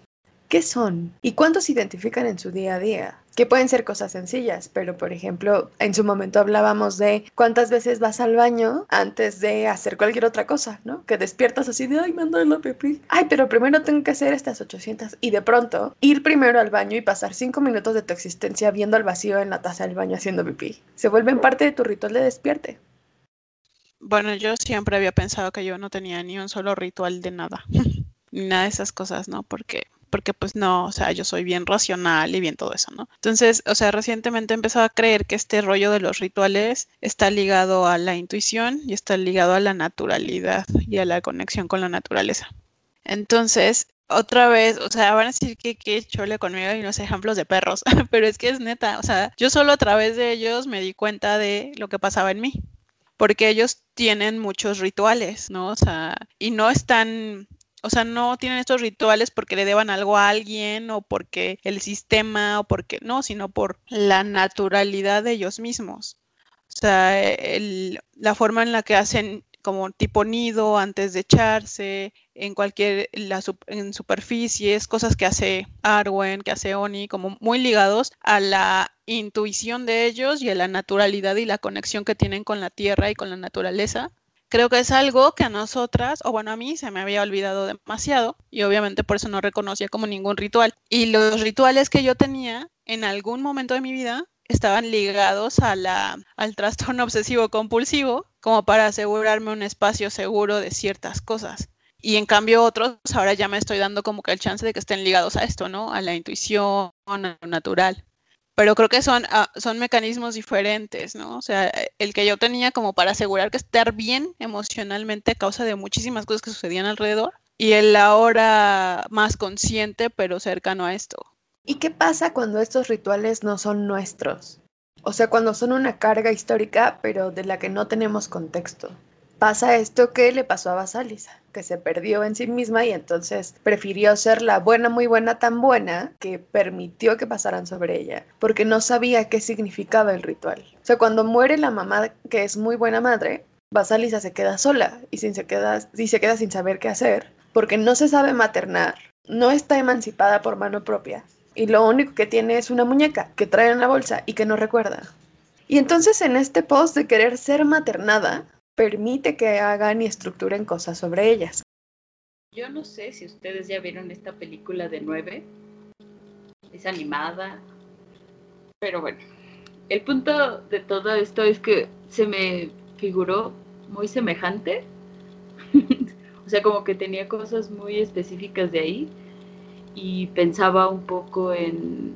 ¿Qué son? ¿Y cuántos identifican en su día a día? Que pueden ser cosas sencillas, pero por ejemplo, en su momento hablábamos de cuántas veces vas al baño antes de hacer cualquier otra cosa, ¿no? Que despiertas así de, ay, me ando la pipí. Ay, pero primero tengo que hacer estas 800. Y de pronto, ir primero al baño y pasar cinco minutos de tu existencia viendo al vacío en la taza del baño haciendo pipí. Se vuelven parte de tu ritual de despierte. Bueno, yo siempre había pensado que yo no tenía ni un solo ritual de nada. ni nada de esas cosas, ¿no? Porque porque pues no, o sea, yo soy bien racional y bien todo eso, ¿no? Entonces, o sea, recientemente he empezado a creer que este rollo de los rituales está ligado a la intuición y está ligado a la naturalidad y a la conexión con la naturaleza. Entonces, otra vez, o sea, van a decir que qué chole conmigo y los ejemplos de perros, pero es que es neta, o sea, yo solo a través de ellos me di cuenta de lo que pasaba en mí, porque ellos tienen muchos rituales, ¿no? O sea, y no están o sea, no tienen estos rituales porque le deban algo a alguien o porque el sistema o porque no, sino por la naturalidad de ellos mismos. O sea, la forma en la que hacen como tipo nido antes de echarse, en cualquier la, superficies, cosas que hace Arwen, que hace Oni, como muy ligados a la intuición de ellos y a la naturalidad y la conexión que tienen con la tierra y con la naturaleza creo que es algo que a nosotras, o bueno, a mí se me había olvidado demasiado y obviamente por eso no reconocía como ningún ritual. Y los rituales que yo tenía en algún momento de mi vida estaban ligados a la, al trastorno obsesivo compulsivo como para asegurarme un espacio seguro de ciertas cosas. Y en cambio otros, ahora ya me estoy dando como que el chance de que estén ligados a esto, ¿no? A la intuición, a lo natural pero creo que son, ah, son mecanismos diferentes, ¿no? O sea, el que yo tenía como para asegurar que estar bien emocionalmente a causa de muchísimas cosas que sucedían alrededor y el ahora más consciente pero cercano a esto. ¿Y qué pasa cuando estos rituales no son nuestros? O sea, cuando son una carga histórica pero de la que no tenemos contexto pasa esto que le pasó a Basalis, que se perdió en sí misma y entonces prefirió ser la buena, muy buena, tan buena que permitió que pasaran sobre ella, porque no sabía qué significaba el ritual. O sea, cuando muere la mamá que es muy buena madre, Basalisa se queda sola y, sin se, queda, y se queda sin saber qué hacer, porque no se sabe maternar, no está emancipada por mano propia y lo único que tiene es una muñeca que trae en la bolsa y que no recuerda. Y entonces en este post de querer ser maternada, permite que hagan y estructuren cosas sobre ellas. Yo no sé si ustedes ya vieron esta película de nueve. Es animada. Pero bueno, el punto de todo esto es que se me figuró muy semejante. o sea, como que tenía cosas muy específicas de ahí. Y pensaba un poco en,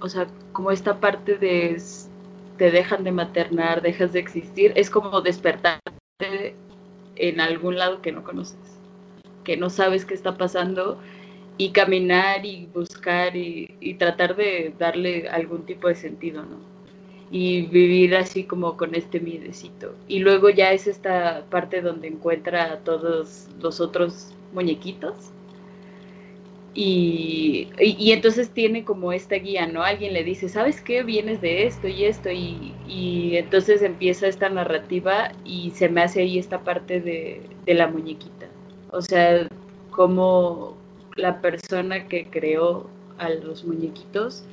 o sea, como esta parte de te dejan de maternar, dejas de existir, es como despertarte en algún lado que no conoces, que no sabes qué está pasando y caminar y buscar y, tratar de darle algún tipo de sentido, ¿no? y vivir así como con este miedecito. Y luego ya es esta parte donde encuentra a todos los otros muñequitos. Y, y, entonces tiene como esta guía, ¿no? Alguien le dice, ¿sabes qué? Vienes de esto y esto. Y, y entonces empieza esta narrativa y se me hace ahí esta parte de, de la muñequita. O sea, como la persona que creó a los muñequitos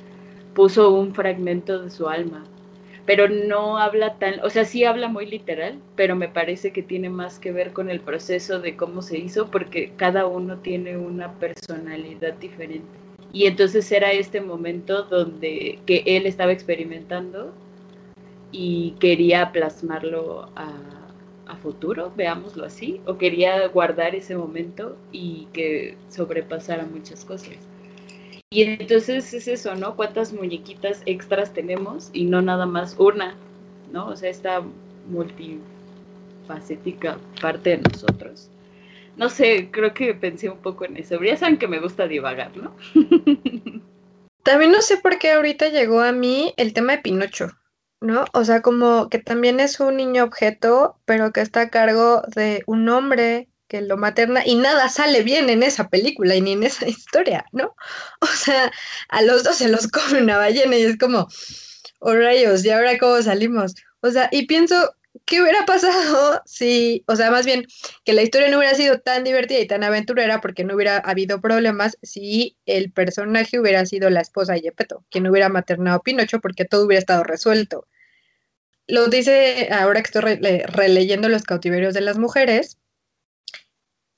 puso un fragmento de su alma pero no habla tan, o sea, sí habla muy literal, pero me parece que tiene más que ver con el proceso de cómo se hizo, porque cada uno tiene una personalidad diferente. Y entonces era este momento donde que él estaba experimentando y quería plasmarlo a, a futuro, veámoslo así, o quería guardar ese momento y que sobrepasara muchas cosas. Y entonces es eso, ¿no? ¿Cuántas muñequitas extras tenemos y no nada más una, ¿no? O sea, esta multifacética parte de nosotros. No sé, creo que pensé un poco en eso. Ya saben que me gusta divagar, ¿no? También no sé por qué ahorita llegó a mí el tema de Pinocho, ¿no? O sea, como que también es un niño objeto, pero que está a cargo de un hombre que lo materna y nada sale bien en esa película y ni en esa historia, ¿no? O sea, a los dos se los come una ballena y es como, oh rayos, ¿y ahora cómo salimos? O sea, y pienso, ¿qué hubiera pasado si, o sea, más bien, que la historia no hubiera sido tan divertida y tan aventurera porque no hubiera habido problemas si el personaje hubiera sido la esposa de Gepetto, que no hubiera maternado a Pinocho porque todo hubiera estado resuelto. Lo dice ahora que estoy releyendo Los cautiverios de las mujeres,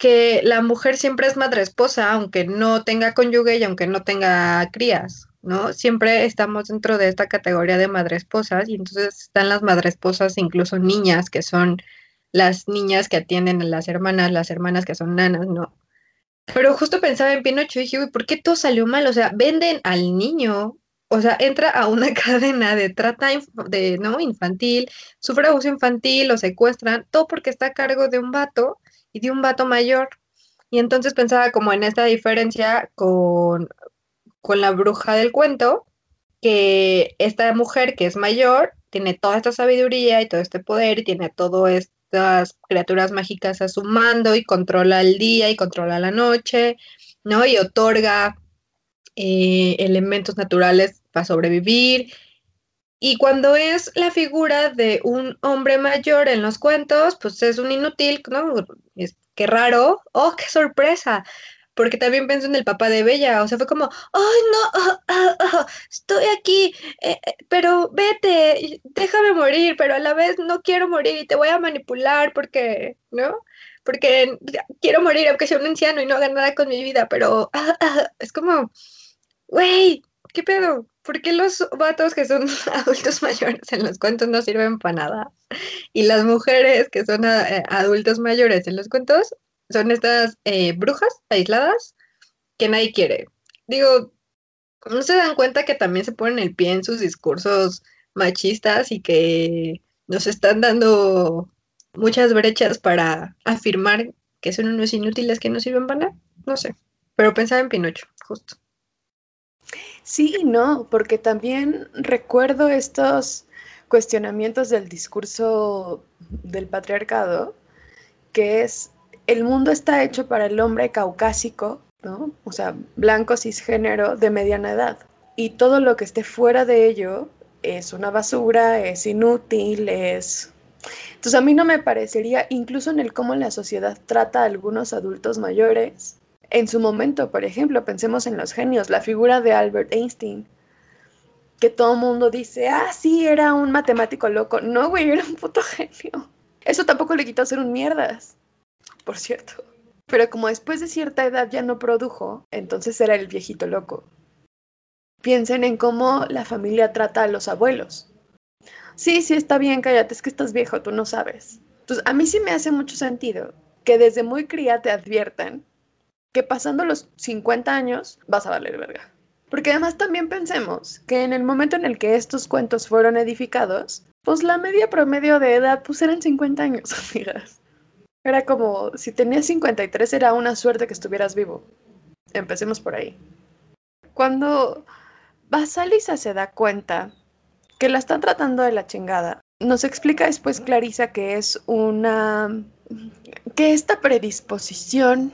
que la mujer siempre es madre esposa, aunque no tenga cónyuge y aunque no tenga crías, ¿no? Siempre estamos dentro de esta categoría de madre esposas y entonces están las madre esposas, incluso niñas, que son las niñas que atienden a las hermanas, las hermanas que son nanas, ¿no? Pero justo pensaba en Pinocho y dije, uy, ¿por qué todo salió mal? O sea, venden al niño, o sea, entra a una cadena de trata de, ¿no? infantil, sufre abuso infantil, lo secuestran, todo porque está a cargo de un vato y de un vato mayor. Y entonces pensaba como en esta diferencia con, con la bruja del cuento, que esta mujer que es mayor tiene toda esta sabiduría y todo este poder y tiene todas estas criaturas mágicas a su mando y controla el día y controla la noche, ¿no? Y otorga eh, elementos naturales para sobrevivir y cuando es la figura de un hombre mayor en los cuentos, pues es un inútil, ¿no? Es, qué raro, oh, qué sorpresa. Porque también pienso en el papá de Bella, o sea, fue como, ay, no, ah, ah, ah, estoy aquí, eh, eh, pero vete, déjame morir, pero a la vez no quiero morir y te voy a manipular porque, ¿no? Porque quiero morir aunque sea un anciano y no haga nada con mi vida, pero es como, güey, ¿qué pedo? ¿Por qué los vatos que son adultos mayores en los cuentos no sirven para nada? Y las mujeres que son eh, adultos mayores en los cuentos son estas eh, brujas aisladas que nadie quiere. Digo, ¿no se dan cuenta que también se ponen el pie en sus discursos machistas y que nos están dando muchas brechas para afirmar que son unos inútiles que no sirven para nada? No sé, pero pensaba en Pinocho, justo. Sí y no, porque también recuerdo estos cuestionamientos del discurso del patriarcado, que es el mundo está hecho para el hombre caucásico, ¿no? O sea, blanco cisgénero de mediana edad. Y todo lo que esté fuera de ello es una basura, es inútil, es... Entonces a mí no me parecería, incluso en el cómo la sociedad trata a algunos adultos mayores, En su momento, por ejemplo, pensemos en los genios, la figura de Albert Einstein, que todo mundo dice, ah, sí, era un matemático loco. No, güey, era un puto genio. Eso tampoco le quitó ser un mierdas, por cierto. Pero como después de cierta edad ya no produjo, entonces era el viejito loco. Piensen en cómo la familia trata a los abuelos. Sí, sí, está bien, cállate, es que estás viejo, tú no sabes. Entonces, a mí sí me hace mucho sentido que desde muy cría te adviertan que pasando los 50 años vas a valer verga. Porque además también pensemos que en el momento en el que estos cuentos fueron edificados, pues la media promedio de edad pues eran 50 años, amigas. Era como, si tenías 53 era una suerte que estuvieras vivo. Empecemos por ahí. Cuando Basalisa se da cuenta que la están tratando de la chingada, nos explica después Clarisa que es una... que esta predisposición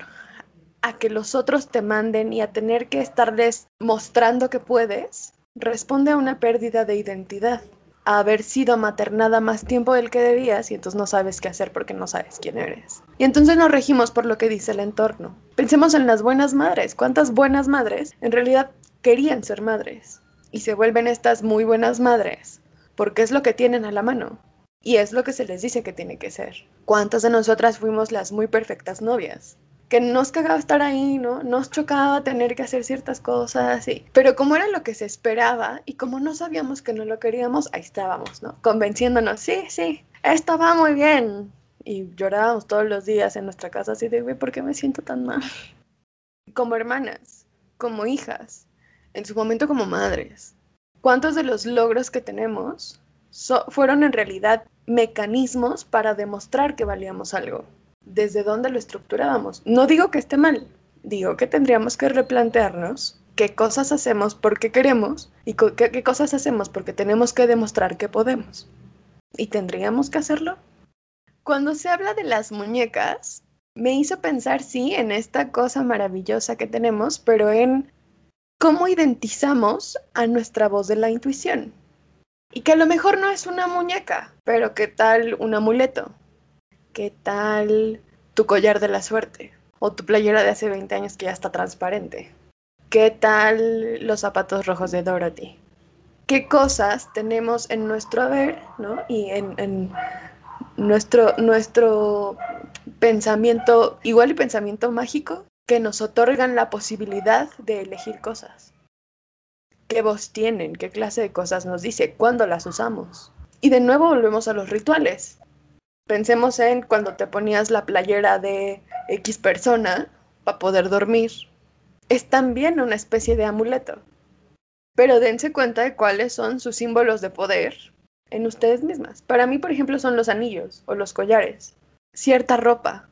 a que los otros te manden y a tener que estarles mostrando que puedes, responde a una pérdida de identidad, a haber sido maternada más tiempo del que debías y entonces no sabes qué hacer porque no sabes quién eres. Y entonces nos regimos por lo que dice el entorno. Pensemos en las buenas madres. ¿Cuántas buenas madres en realidad querían ser madres? Y se vuelven estas muy buenas madres porque es lo que tienen a la mano. Y es lo que se les dice que tiene que ser. ¿Cuántas de nosotras fuimos las muy perfectas novias? Que nos cagaba estar ahí, ¿no? Nos chocaba tener que hacer ciertas cosas, sí. Pero como era lo que se esperaba y como no sabíamos que no lo queríamos, ahí estábamos, ¿no? Convenciéndonos, sí, sí, esto va muy bien. Y llorábamos todos los días en nuestra casa así de, güey, ¿por qué me siento tan mal? Como hermanas, como hijas, en su momento como madres. ¿Cuántos de los logros que tenemos fueron en realidad mecanismos para demostrar que valíamos algo? Desde dónde lo estructurábamos. No digo que esté mal, digo que tendríamos que replantearnos qué cosas hacemos porque queremos y qué, qué cosas hacemos porque tenemos que demostrar que podemos. ¿Y tendríamos que hacerlo? Cuando se habla de las muñecas, me hizo pensar, sí, en esta cosa maravillosa que tenemos, pero en cómo identizamos a nuestra voz de la intuición. Y que a lo mejor no es una muñeca, pero qué tal un amuleto, ¿Qué tal tu collar de la suerte? O tu playera de hace 20 años que ya está transparente. ¿Qué tal los zapatos rojos de Dorothy? ¿Qué cosas tenemos en nuestro haber, ¿no? Y en, nuestro, nuestro pensamiento, igual y pensamiento mágico, que nos otorgan la posibilidad de elegir cosas. ¿Qué voz tienen? ¿Qué clase de cosas nos dice? ¿Cuándo las usamos? Y de nuevo volvemos a los rituales. Pensemos en cuando te ponías la playera de X persona para poder dormir. Es también una especie de amuleto. Pero dense cuenta de cuáles son sus símbolos de poder en ustedes mismas. Para mí, por ejemplo, son los anillos o los collares. Cierta ropa.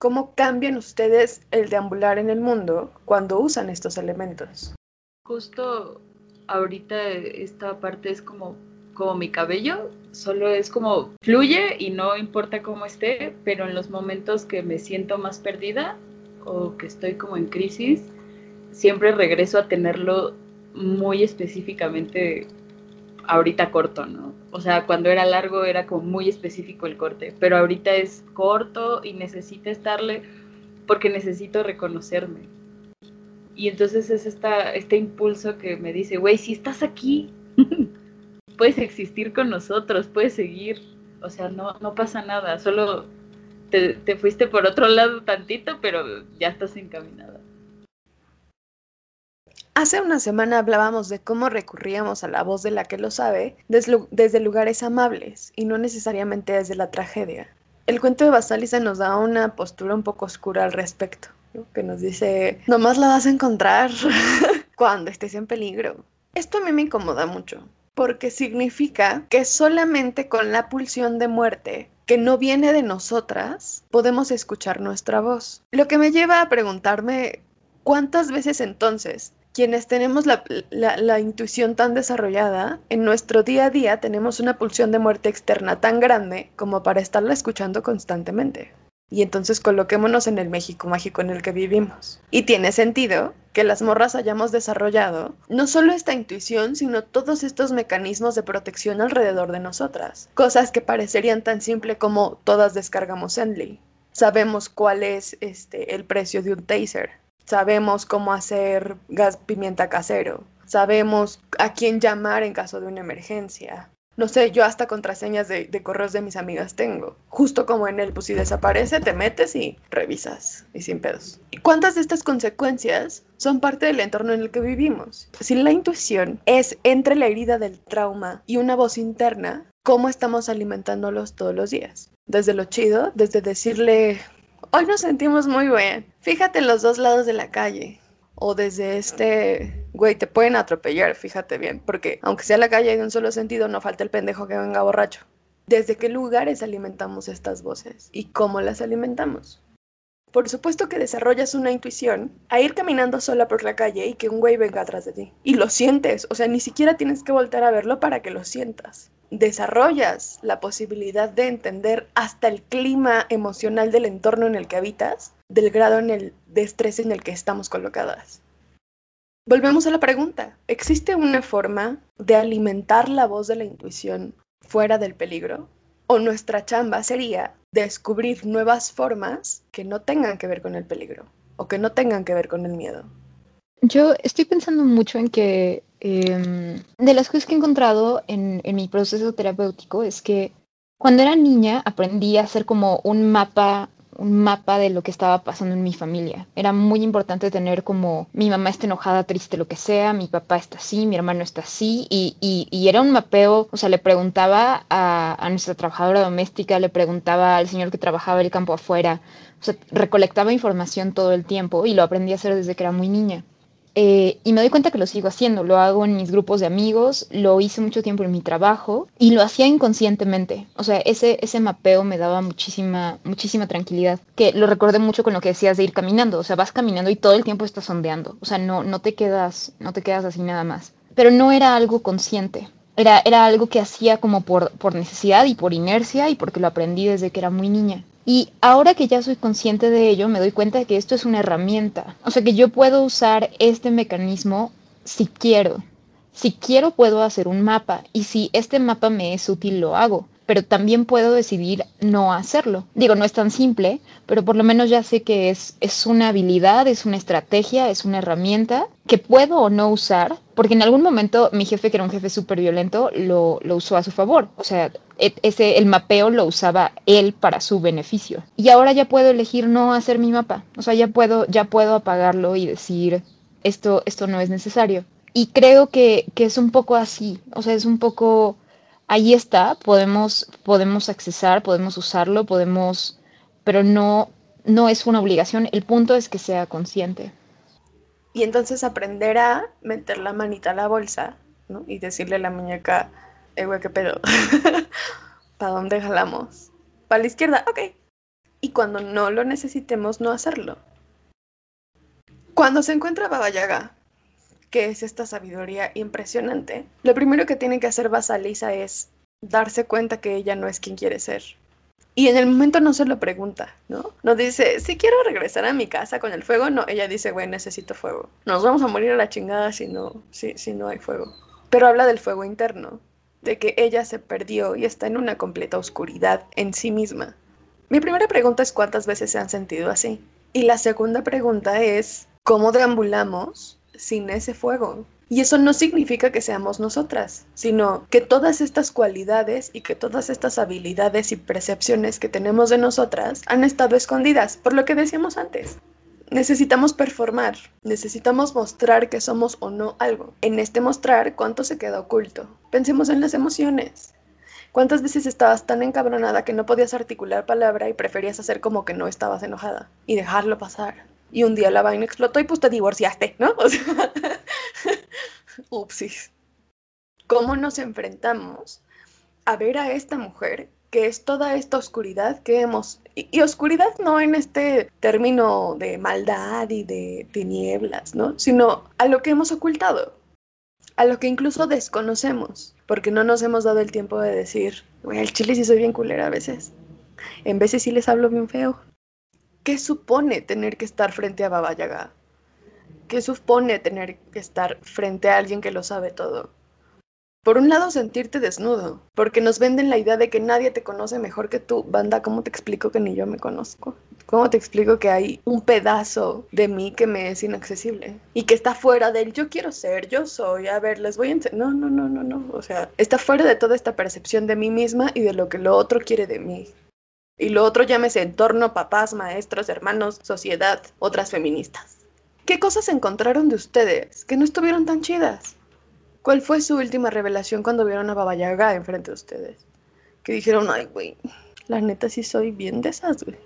¿Cómo cambian ustedes el deambular en el mundo cuando usan estos elementos? Justo ahorita esta parte es como como mi cabello, solo es como fluye y no importa cómo esté, pero en los momentos que me siento más perdida o que estoy como en crisis, siempre regreso a tenerlo muy específicamente ahorita corto, ¿no? O sea, cuando era largo era como muy específico el corte, pero ahorita es corto y necesita estarle porque necesito reconocerme. Y entonces es esta, este impulso que me dice, güey, si estás aquí, puedes existir con nosotros, puedes seguir, o sea, no, no pasa nada, solo te, te fuiste por otro lado tantito, pero ya estás encaminada. Hace una semana hablábamos de cómo recurríamos a la voz de la que lo sabe desde, lugares amables y no necesariamente desde la tragedia. El cuento de Basaliza nos da una postura un poco oscura al respecto, que nos dice, nomás la vas a encontrar cuando estés en peligro. Esto a mí me incomoda mucho, porque significa que solamente con la pulsión de muerte que no viene de nosotras, podemos escuchar nuestra voz. Lo que me lleva a preguntarme cuántas veces entonces quienes tenemos la, la, intuición tan desarrollada, en nuestro día a día tenemos una pulsión de muerte externa tan grande como para estarla escuchando constantemente. Y entonces coloquémonos en el México mágico en el que vivimos. Y tiene sentido que las morras hayamos desarrollado no solo esta intuición, sino todos estos mecanismos de protección alrededor de nosotras. Cosas que parecerían tan simple como todas descargamos Sendly. sabemos cuál es este, el precio de un taser, sabemos cómo hacer gas pimienta casero, sabemos a quién llamar en caso de una emergencia. No sé, yo hasta contraseñas de, de, correos de mis amigas tengo. Justo como en él, pues si desaparece, te metes y revisas y sin pedos. ¿Y cuántas de estas consecuencias son parte del entorno en el que vivimos? Si la intuición es entre la herida del trauma y una voz interna, ¿cómo estamos alimentándolos todos los días? Desde lo chido, desde decirle, hoy nos sentimos muy bien, fíjate en los dos lados de la calle, o desde este, güey, te pueden atropellar, fíjate bien, porque aunque sea la calle de un solo sentido, no falta el pendejo que venga borracho. ¿Desde qué lugares alimentamos estas voces y cómo las alimentamos? Por supuesto que desarrollas una intuición a ir caminando sola por la calle y que un güey venga atrás de ti. Y lo sientes, o sea, ni siquiera tienes que voltar a verlo para que lo sientas. Desarrollas la posibilidad de entender hasta el clima emocional del entorno en el que habitas del grado en el de estrés en el que estamos colocadas. Volvemos a la pregunta, ¿existe una forma de alimentar la voz de la intuición fuera del peligro? ¿O nuestra chamba sería descubrir nuevas formas que no tengan que ver con el peligro o que no tengan que ver con el miedo? Yo estoy pensando mucho en que eh, de las cosas que he encontrado en, en mi proceso terapéutico es que cuando era niña aprendí a hacer como un mapa un mapa de lo que estaba pasando en mi familia. Era muy importante tener como mi mamá está enojada, triste, lo que sea, mi papá está así, mi hermano está así, y, y, era un mapeo, o sea, le preguntaba a, a, nuestra trabajadora doméstica, le preguntaba al señor que trabajaba el campo afuera, o sea, recolectaba información todo el tiempo y lo aprendí a hacer desde que era muy niña. Eh, y me doy cuenta que lo sigo haciendo, lo hago en mis grupos de amigos, lo hice mucho tiempo en mi trabajo y lo hacía inconscientemente. O sea, ese, ese mapeo me daba muchísima, muchísima tranquilidad. Que lo recordé mucho con lo que decías de ir caminando. O sea, vas caminando y todo el tiempo estás sondeando. O sea, no, no, te, quedas, no te quedas así nada más. Pero no era algo consciente. Era, era algo que hacía como por, por necesidad y por inercia y porque lo aprendí desde que era muy niña. Y ahora que ya soy consciente de ello, me doy cuenta de que esto es una herramienta. O sea, que yo puedo usar este mecanismo si quiero. Si quiero, puedo hacer un mapa. Y si este mapa me es útil, lo hago. Pero también puedo decidir no hacerlo. Digo, no es tan simple, pero por lo menos ya sé que es, es una habilidad, es una estrategia, es una herramienta que puedo o no usar, porque en algún momento mi jefe, que era un jefe súper violento, lo, lo usó a su favor. O sea, ese, el mapeo lo usaba él para su beneficio. Y ahora ya puedo elegir no hacer mi mapa. O sea, ya puedo, ya puedo apagarlo y decir, esto, esto no es necesario. Y creo que, que es un poco así. O sea, es un poco, ahí está, podemos, podemos accesar, podemos usarlo, podemos, pero no, no es una obligación. El punto es que sea consciente. Y entonces aprender a meter la manita a la bolsa ¿no? y decirle a la muñeca, eh, güey, qué pedo. ¿Para dónde jalamos? ¿Para la izquierda? Ok. Y cuando no lo necesitemos, no hacerlo. Cuando se encuentra Baba Yaga, que es esta sabiduría impresionante, lo primero que tiene que hacer Basalisa es darse cuenta que ella no es quien quiere ser. Y en el momento no se lo pregunta, ¿no? No dice, si quiero regresar a mi casa con el fuego, no, ella dice, güey, necesito fuego. Nos vamos a morir a la chingada si no, si, si no hay fuego. Pero habla del fuego interno, de que ella se perdió y está en una completa oscuridad en sí misma. Mi primera pregunta es cuántas veces se han sentido así. Y la segunda pregunta es cómo deambulamos sin ese fuego. Y eso no significa que seamos nosotras, sino que todas estas cualidades y que todas estas habilidades y percepciones que tenemos de nosotras han estado escondidas, por lo que decíamos antes necesitamos performar, necesitamos mostrar que somos o no algo. En este mostrar, ¿cuánto se queda oculto? Pensemos en las emociones. ¿Cuántas veces estabas tan encabronada que no podías articular palabra y preferías hacer como que no estabas enojada y dejarlo pasar? Y un día la vaina explotó y pues te divorciaste, ¿no? O sea, upsis. ¿Cómo nos enfrentamos a ver a esta mujer que es toda esta oscuridad que hemos, y, oscuridad no en este término de maldad y de tinieblas, ¿no? Sino a lo que hemos ocultado, a lo que incluso desconocemos, porque no nos hemos dado el tiempo de decir, güey, el chile sí soy bien culera a veces, en veces sí les hablo bien feo. ¿Qué supone tener que estar frente a Baba Yaga? ¿Qué supone tener que estar frente a alguien que lo sabe todo? Por un lado, sentirte desnudo, porque nos venden la idea de que nadie te conoce mejor que tú. Banda, ¿cómo te explico que ni yo me conozco? ¿Cómo te explico que hay un pedazo de mí que me es inaccesible? Y que está fuera del yo quiero ser, yo soy, a ver, les voy a enseñar. No, no, no, no, no. O sea, está fuera de toda esta percepción de mí misma y de lo que lo otro quiere de mí. Y lo otro llámese entorno, papás, maestros, hermanos, sociedad, otras feministas. ¿Qué cosas encontraron de ustedes que no estuvieron tan chidas? ¿Cuál fue su última revelación cuando vieron a Baba Yaga enfrente de ustedes? Que dijeron, ay, güey, la neta sí soy bien de esas, güey.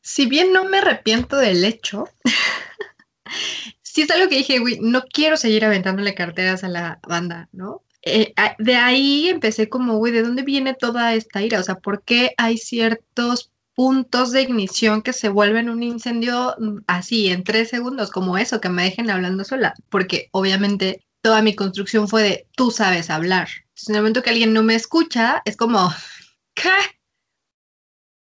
Si bien no me arrepiento del hecho, sí es algo que dije, güey, no quiero seguir aventándole carteras a la banda, ¿no? Eh, de ahí empecé como, güey, ¿de dónde viene toda esta ira? O sea, ¿por qué hay ciertos puntos de ignición que se vuelven un incendio mm, así en tres segundos, como eso, que me dejen hablando sola? Porque obviamente toda mi construcción fue de tú sabes hablar. En el momento que alguien no me escucha, es como, ¿qué?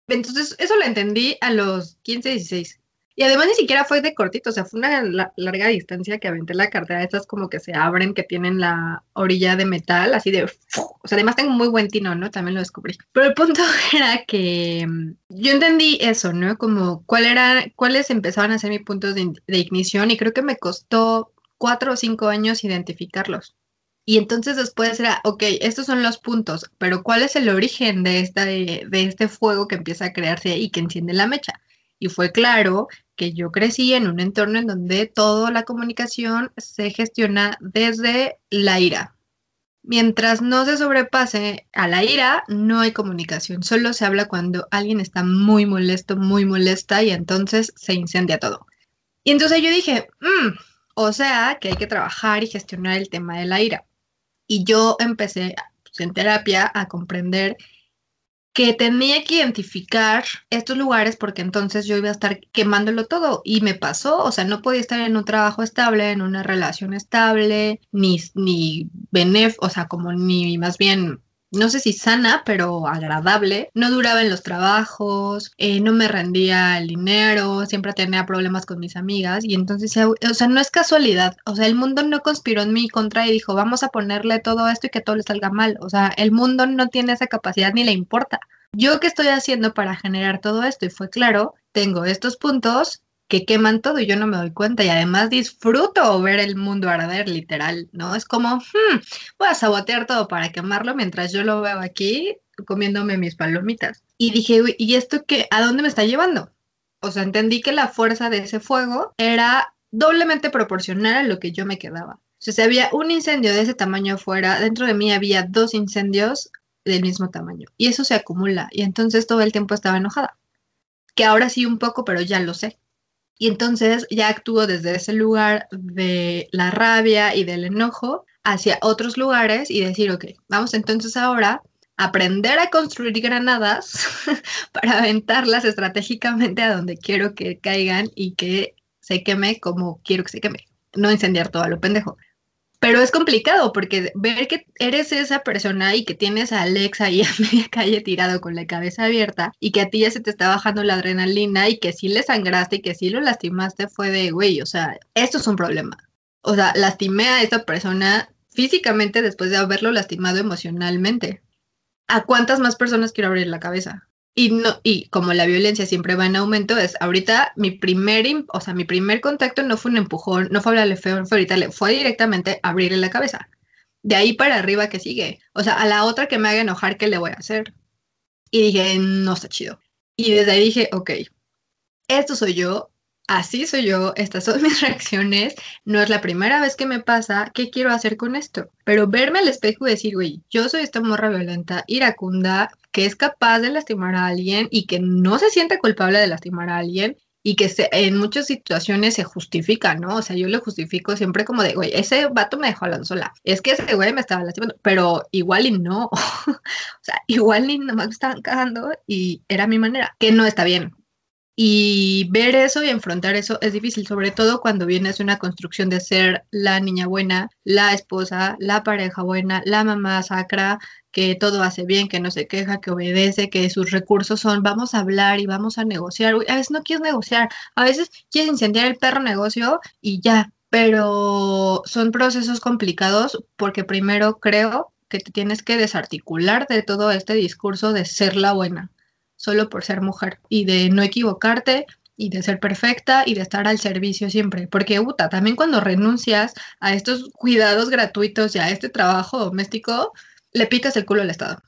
Entonces, eso lo entendí a los 15, 16. Y además ni siquiera fue de cortito, o sea, fue una larga distancia que aventé la cartera, estas como que se abren, que tienen la orilla de metal, así de... O sea, además tengo muy buen tino, ¿no? También lo descubrí. Pero el punto era que mm, yo entendí eso, ¿no? Como cuál era, cuáles empezaban a ser mis puntos de, de ignición y creo que me costó cuatro o cinco años identificarlos. Y entonces después era, ok, estos son los puntos, pero ¿cuál es el origen de, esta, de, este fuego que empieza a crearse y que enciende la mecha? Y fue claro que yo crecí en un entorno en donde toda la comunicación se gestiona desde la ira. Mientras no se sobrepase a la ira, no hay comunicación. Solo se habla cuando alguien está muy molesto, muy molesta y entonces se incendia todo. Y entonces yo dije, mmm, o sea, que hay que trabajar y gestionar el tema de la ira. Y yo empecé pues, en terapia a comprender que tenía que identificar estos lugares porque entonces yo iba a estar quemándolo todo y me pasó, o sea, no podía estar en un trabajo estable, en una relación estable, ni, ni benef, o sea, como ni más bien no sé si sana, pero agradable. No duraba en los trabajos, eh, no me rendía el dinero, siempre tenía problemas con mis amigas y entonces, o sea, no es casualidad. O sea, el mundo no conspiró en mi contra y dijo, vamos a ponerle todo esto y que todo le salga mal. O sea, el mundo no tiene esa capacidad ni le importa. ¿Yo qué estoy haciendo para generar todo esto? Y fue claro, tengo estos puntos, que queman todo y yo no me doy cuenta y además disfruto ver el mundo arder literal, ¿no? Es como, hmm, voy a sabotear todo para quemarlo mientras yo lo veo aquí comiéndome mis palomitas. Y dije, ¿y esto qué? ¿A dónde me está llevando? O sea, entendí que la fuerza de ese fuego era doblemente proporcional a lo que yo me quedaba. O sea, si había un incendio de ese tamaño afuera, dentro de mí había dos incendios del mismo tamaño. Y eso se acumula. Y entonces todo el tiempo estaba enojada. Que ahora sí un poco, pero ya lo sé. Y entonces ya actúo desde ese lugar de la rabia y del enojo hacia otros lugares y decir, ok, vamos entonces ahora a aprender a construir granadas para aventarlas estratégicamente a donde quiero que caigan y que se queme como quiero que se queme. No incendiar todo a lo pendejo. Pero es complicado porque ver que eres esa persona y que tienes a Alex ahí a media calle tirado con la cabeza abierta y que a ti ya se te está bajando la adrenalina y que sí le sangraste y que sí lo lastimaste fue de, güey, o sea, esto es un problema. O sea, lastimé a esta persona físicamente después de haberlo lastimado emocionalmente. ¿A cuántas más personas quiero abrir la cabeza? Y, no, y como la violencia siempre va en aumento, es ahorita mi primer, o sea, mi primer contacto no fue un empujón, no fue hablarle feo, fue ahorita, fue directamente abrirle la cabeza. De ahí para arriba que sigue. O sea, a la otra que me haga enojar, ¿qué le voy a hacer? Y dije, no está chido. Y desde ahí dije, ok, esto soy yo, así soy yo, estas son mis reacciones, no es la primera vez que me pasa, ¿qué quiero hacer con esto? Pero verme al espejo y decir, güey, yo soy esta morra violenta, iracunda, que es capaz de lastimar a alguien y que no se siente culpable de lastimar a alguien y que en muchas situaciones se justifica, ¿no? O sea, yo lo justifico siempre como de, güey, ese vato me dejó hablando sola. Es que ese güey me estaba lastimando, pero igual y no. o sea, igual ni nomás me estaban cagando y era mi manera, que no está bien. Y ver eso y enfrentar eso es difícil, sobre todo cuando vienes de una construcción de ser la niña buena, la esposa, la pareja buena, la mamá sacra, que todo hace bien, que no se queja, que obedece, que sus recursos son vamos a hablar y vamos a negociar. A veces no quieres negociar, a veces quieres incendiar el perro negocio y ya, pero son procesos complicados porque primero creo que te tienes que desarticular de todo este discurso de ser la buena, solo por ser mujer, y de no equivocarte y de ser perfecta y de estar al servicio siempre. Porque, Uta, también cuando renuncias a estos cuidados gratuitos y a este trabajo doméstico, le picas el culo al Estado.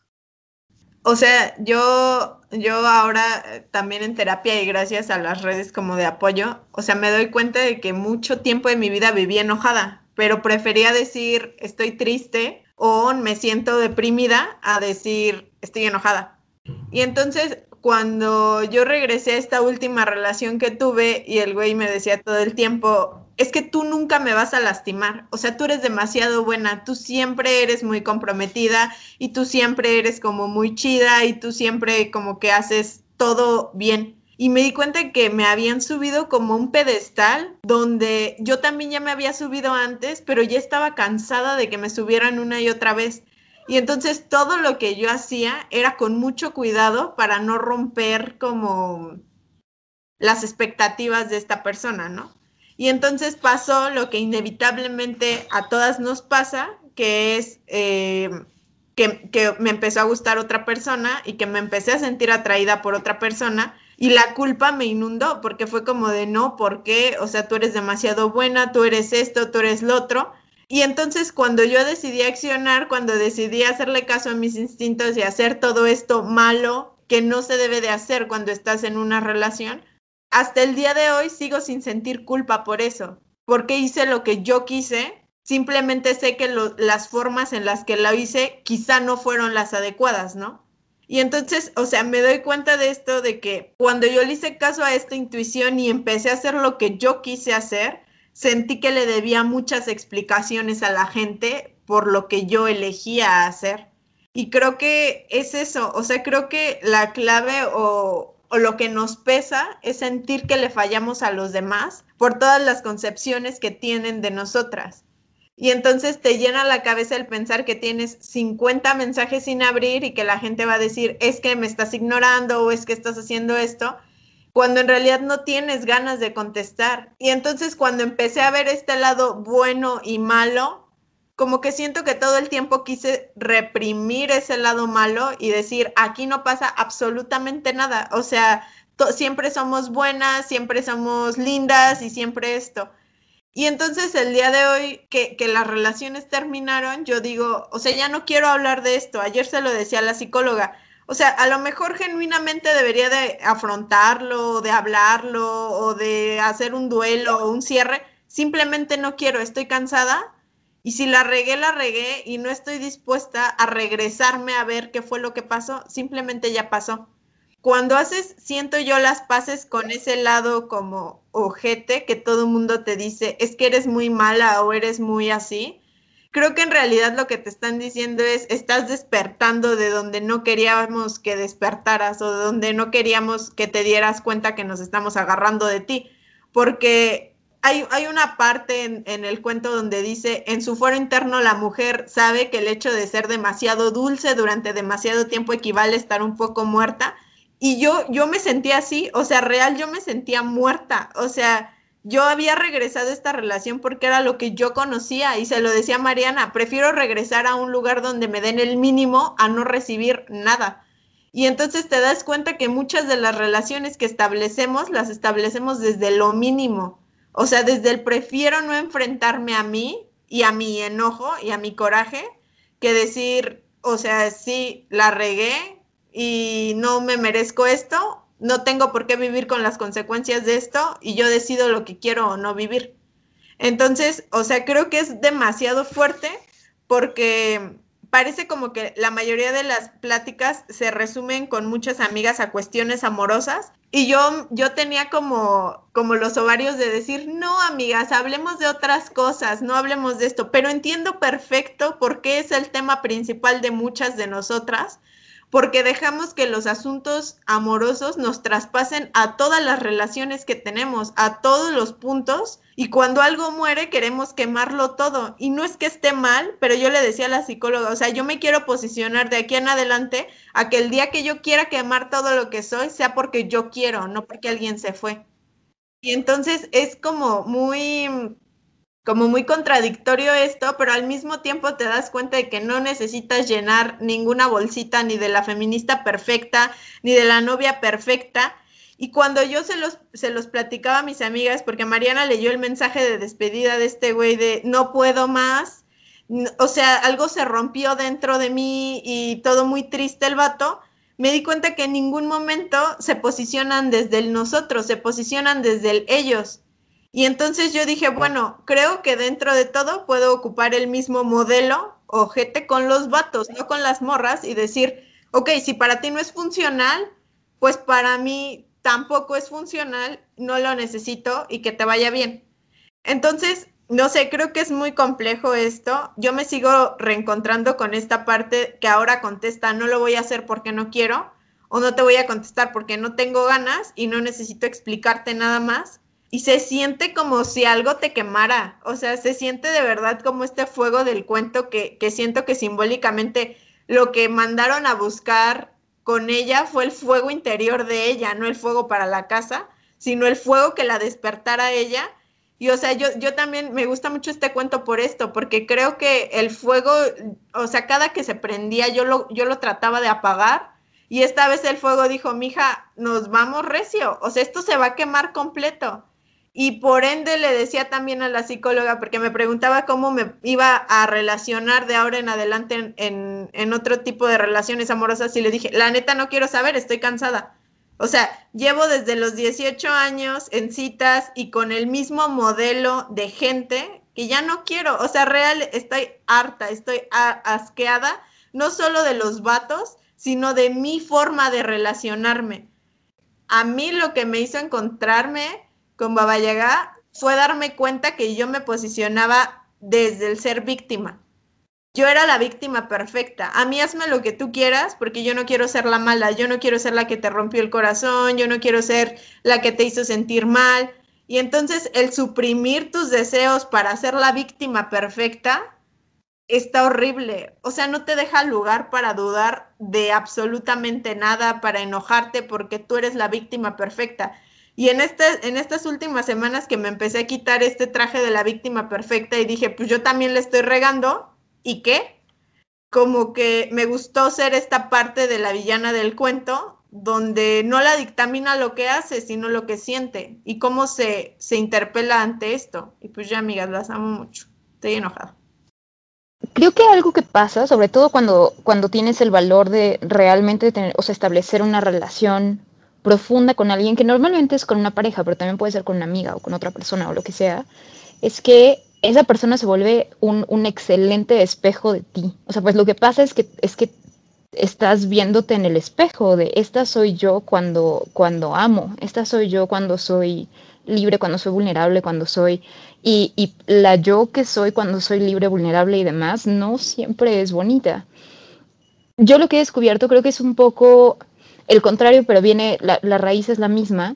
O sea, yo, yo ahora eh, también en terapia y gracias a las redes como de apoyo, o sea, me doy cuenta de que mucho tiempo de mi vida viví enojada, pero prefería decir estoy triste o me siento deprimida a decir estoy enojada. Y entonces cuando yo regresé a esta última relación que tuve y el güey me decía todo el tiempo, es que tú nunca me vas a lastimar, o sea, tú eres demasiado buena, tú siempre eres muy comprometida y tú siempre eres como muy chida y tú siempre como que haces todo bien. Y me di cuenta que me habían subido como un pedestal donde yo también ya me había subido antes, pero ya estaba cansada de que me subieran una y otra vez. Y entonces todo lo que yo hacía era con mucho cuidado para no romper como las expectativas de esta persona, ¿no? Y entonces pasó lo que inevitablemente a todas nos pasa, que es eh, que, me empezó a gustar otra persona y que me empecé a sentir atraída por otra persona y la culpa me inundó porque fue como de no, ¿por qué? O sea, tú eres demasiado buena, tú eres esto, tú eres lo otro. Y entonces cuando yo decidí accionar, cuando decidí hacerle caso a mis instintos y hacer todo esto malo que no se debe de hacer cuando estás en una relación, hasta el día de hoy sigo sin sentir culpa por eso, porque hice lo que yo quise, simplemente sé que las formas en las que lo hice quizá no fueron las adecuadas, ¿no? Y entonces, o sea, me doy cuenta de esto, de que cuando yo le hice caso a esta intuición y empecé a hacer lo que yo quise hacer, sentí que le debía muchas explicaciones a la gente por lo que yo elegía hacer. Y creo que es eso, o sea, creo que la clave o, o lo que nos pesa es sentir que le fallamos a los demás por todas las concepciones que tienen de nosotras. Y entonces te llena la cabeza el pensar que tienes 50 mensajes sin abrir y que la gente va a decir, es que me estás ignorando o es que estás haciendo esto cuando en realidad no tienes ganas de contestar. Y entonces cuando empecé a ver este lado bueno y malo, como que siento que todo el tiempo quise reprimir ese lado malo y decir, aquí no pasa absolutamente nada. O sea, siempre somos buenas, siempre somos lindas y siempre esto. Y entonces el día de hoy que, las relaciones terminaron, yo digo, o sea, ya no quiero hablar de esto. Ayer se lo decía a la psicóloga, o sea, a lo mejor genuinamente debería de afrontarlo, de hablarlo o de hacer un duelo o un cierre. Simplemente no quiero, estoy cansada y si la regué, la regué y no estoy dispuesta a regresarme a ver qué fue lo que pasó, simplemente ya pasó. Cuando haces, siento yo las paces con ese lado como ojete que todo el mundo te dice, es que eres muy mala o eres muy así, creo que en realidad lo que te están diciendo es, estás despertando de donde no queríamos que despertaras o de donde no queríamos que te dieras cuenta que nos estamos agarrando de ti. Porque hay, hay una parte en, en, el cuento donde dice, en su foro interno la mujer sabe que el hecho de ser demasiado dulce durante demasiado tiempo equivale a estar un poco muerta. Y yo, yo me sentía así, o sea, real, yo me sentía muerta, o sea, yo había regresado a esta relación porque era lo que yo conocía y se lo decía a Mariana, prefiero regresar a un lugar donde me den el mínimo a no recibir nada. Y entonces te das cuenta que muchas de las relaciones que establecemos las establecemos desde lo mínimo. O sea, desde el prefiero no enfrentarme a mí y a mi enojo y a mi coraje que decir, o sea, sí, la regué y no me merezco esto no tengo por qué vivir con las consecuencias de esto y yo decido lo que quiero o no vivir. Entonces, o sea, creo que es demasiado fuerte porque parece como que la mayoría de las pláticas se resumen con muchas amigas a cuestiones amorosas y yo yo tenía como como los ovarios de decir, "No, amigas, hablemos de otras cosas, no hablemos de esto", pero entiendo perfecto por qué es el tema principal de muchas de nosotras porque dejamos que los asuntos amorosos nos traspasen a todas las relaciones que tenemos, a todos los puntos, y cuando algo muere queremos quemarlo todo. Y no es que esté mal, pero yo le decía a la psicóloga, o sea, yo me quiero posicionar de aquí en adelante a que el día que yo quiera quemar todo lo que soy sea porque yo quiero, no porque alguien se fue. Y entonces es como muy como muy contradictorio esto, pero al mismo tiempo te das cuenta de que no necesitas llenar ninguna bolsita ni de la feminista perfecta, ni de la novia perfecta. Y cuando yo se los, se los platicaba a mis amigas, porque Mariana leyó el mensaje de despedida de este güey de no puedo más, o sea, algo se rompió dentro de mí y todo muy triste el vato, me di cuenta que en ningún momento se posicionan desde el nosotros, se posicionan desde el ellos. Y entonces yo dije, bueno, creo que dentro de todo puedo ocupar el mismo modelo ojete con los vatos, no con las morras, y decir, ok, si para ti no es funcional, pues para mí tampoco es funcional, no lo necesito y que te vaya bien. Entonces, no sé, creo que es muy complejo esto. Yo me sigo reencontrando con esta parte que ahora contesta, no lo voy a hacer porque no quiero, o no te voy a contestar porque no tengo ganas y no necesito explicarte nada más y se siente como si algo te quemara, o sea, se siente de verdad como este fuego del cuento que, que siento que simbólicamente lo que mandaron a buscar con ella fue el fuego interior de ella, no el fuego para la casa, sino el fuego que la despertara ella. Y o sea, yo, yo también me gusta mucho este cuento por esto, porque creo que el fuego, o sea, cada que se prendía yo lo, yo lo trataba de apagar y esta vez el fuego dijo, mija, nos vamos recio, o sea, esto se va a quemar completo. Y por ende le decía también a la psicóloga, porque me preguntaba cómo me iba a relacionar de ahora en adelante en, otro tipo de relaciones amorosas, y le dije, la neta no quiero saber, estoy cansada. O sea, llevo desde los 18 años en citas y con el mismo modelo de gente que ya no quiero. O sea, real, estoy harta, estoy asqueada, no solo de los vatos, sino de mi forma de relacionarme. A mí lo que me hizo encontrarme con Baba Yaga fue darme cuenta que yo me posicionaba desde el ser víctima. Yo era la víctima perfecta. A mí hazme lo que tú quieras porque yo no quiero ser la mala, yo no quiero ser la que te rompió el corazón, yo no quiero ser la que te hizo sentir mal. Y entonces el suprimir tus deseos para ser la víctima perfecta está horrible. O sea, no te deja lugar para dudar de absolutamente nada, para enojarte porque tú eres la víctima perfecta. Y en, este, en estas últimas semanas que me empecé a quitar este traje de la víctima perfecta y dije, pues yo también le estoy regando, ¿y qué? Como que me gustó ser esta parte de la villana del cuento, donde no la dictamina lo que hace, sino lo que siente y cómo se, se interpela ante esto. Y pues ya, amigas, las amo mucho. Estoy enojada. Creo que algo que pasa, sobre todo cuando, cuando tienes el valor de realmente tener, o sea, establecer una relación profunda con alguien, que normalmente es con una pareja, pero también puede ser con una amiga o con otra persona o lo que sea, es que esa persona se vuelve un, un excelente espejo de ti. O sea, pues lo que pasa es que, es que estás viéndote en el espejo de esta soy yo cuando, cuando amo, esta soy yo cuando soy libre, cuando soy vulnerable, cuando soy... Y, y la yo que soy cuando soy libre, vulnerable y demás, no siempre es bonita. Yo lo que he descubierto creo que es un poco el contrario, pero viene, la, raíz es la misma.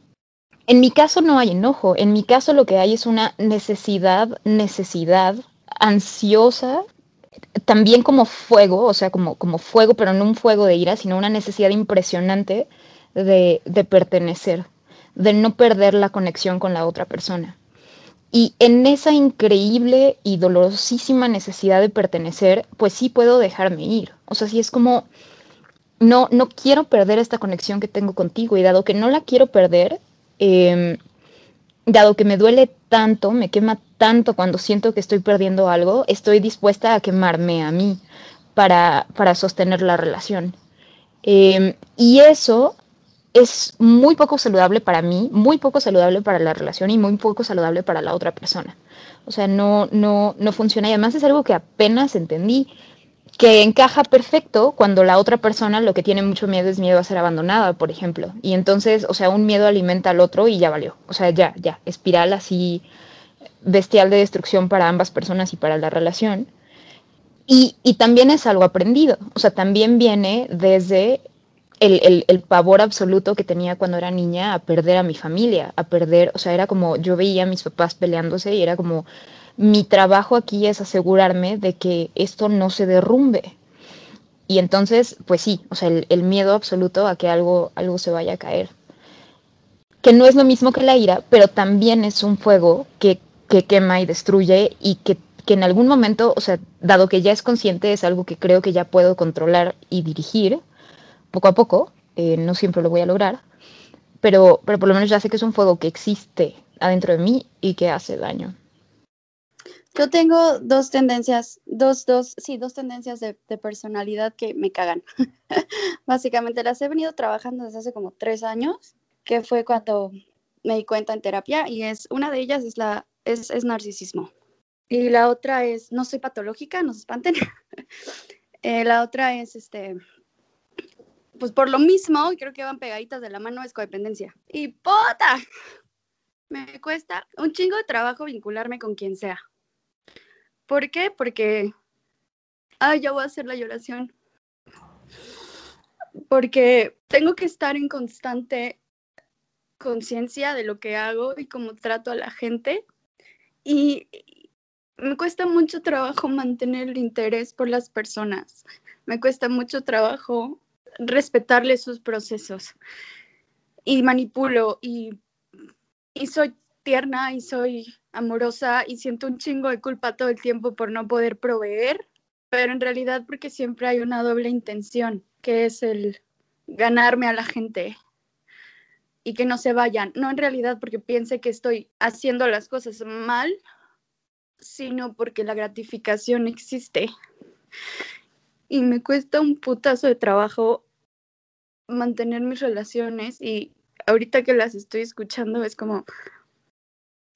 En mi caso no hay enojo, en mi caso lo que hay es una necesidad, necesidad ansiosa, también como fuego, o sea, como, como fuego, pero no un fuego de ira, sino una necesidad impresionante de, de pertenecer, de no perder la conexión con la otra persona. Y en esa increíble y dolorosísima necesidad de pertenecer, pues sí puedo dejarme ir. O sea, sí es como, no, no quiero perder esta conexión que tengo contigo y dado que no la quiero perder, em, dado que me duele tanto, me quema tanto cuando siento que estoy perdiendo algo, estoy dispuesta a quemarme a mí para, para sostener la relación. Em, y eso es muy poco saludable para mí, muy poco saludable para la relación y muy poco saludable para la otra persona. O sea, no, no, no funciona. Y además es algo que apenas entendí que encaja perfecto cuando la otra persona lo que tiene mucho miedo es miedo a ser abandonada, por ejemplo. Y entonces, o sea, un miedo alimenta al otro y ya valió. O sea, ya, ya, espiral así bestial de destrucción para ambas personas y para la relación. Y, y también es algo aprendido, o sea, también viene desde el, el, el, pavor absoluto que tenía cuando era niña a perder a mi familia, a perder, o sea, era como yo veía a mis papás peleándose y era como, mi trabajo aquí es asegurarme de que esto no se derrumbe. Y entonces, pues sí, o sea, el, miedo absoluto a que algo, algo se vaya a caer. Que no es lo mismo que la ira, pero también es un fuego que que quema y destruye y que, que en algún momento, o sea, dado que ya es consciente, es algo que creo que ya puedo controlar y dirigir poco a poco, eh, no siempre lo voy a lograr, pero, pero por lo menos ya sé que es un fuego que existe adentro de mí y que hace daño. Yo tengo dos tendencias, dos, dos, sí, dos tendencias de, personalidad que me cagan. Básicamente las he venido trabajando desde hace como tres años, que fue cuando me di cuenta en terapia, y es una de ellas es la es, es narcisismo. Y la otra es, no soy patológica, no se espanten. Eh, la otra es este, pues por lo mismo, creo que van pegaditas de la mano, es codependencia. Y puta, me cuesta un chingo de trabajo vincularme con quien sea. ¿Por qué? Porque, ay, ya voy a hacer la lloración. Porque tengo que estar en constante conciencia de lo que hago y cómo trato a la gente. Y me cuesta mucho trabajo mantener el interés por las personas. Me cuesta mucho trabajo respetarle sus procesos. Y manipulo y, y soy tierna y soy amorosa y siento un chingo de culpa todo el tiempo por no poder proveer, pero en realidad porque siempre hay una doble intención, que es el ganarme a la gente y que no se vayan, no en realidad porque piense que estoy haciendo las cosas mal, sino porque la gratificación existe. Y me cuesta un putazo de trabajo mantener mis relaciones y ahorita que las estoy escuchando es como,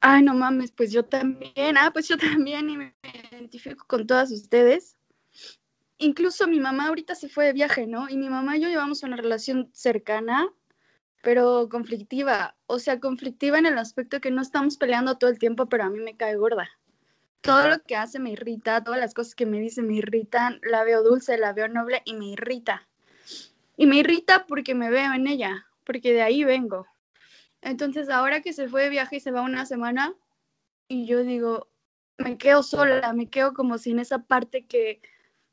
ay, no mames, pues yo también, ah, pues yo también y me identifico con todas ustedes. Incluso mi mamá ahorita se fue de viaje, ¿no? Y mi mamá y yo llevamos una relación cercana, pero conflictiva. O sea, conflictiva en el aspecto que no estamos peleando todo el tiempo, pero a mí me cae gorda. Todo lo que hace me irrita, todas las cosas que me dice me irritan, la veo dulce, la veo noble y me irrita. Y me irrita porque me veo en ella, porque de ahí vengo. Entonces, ahora que se fue de viaje y se va una semana, y yo digo, me quedo sola, me quedo como sin esa parte que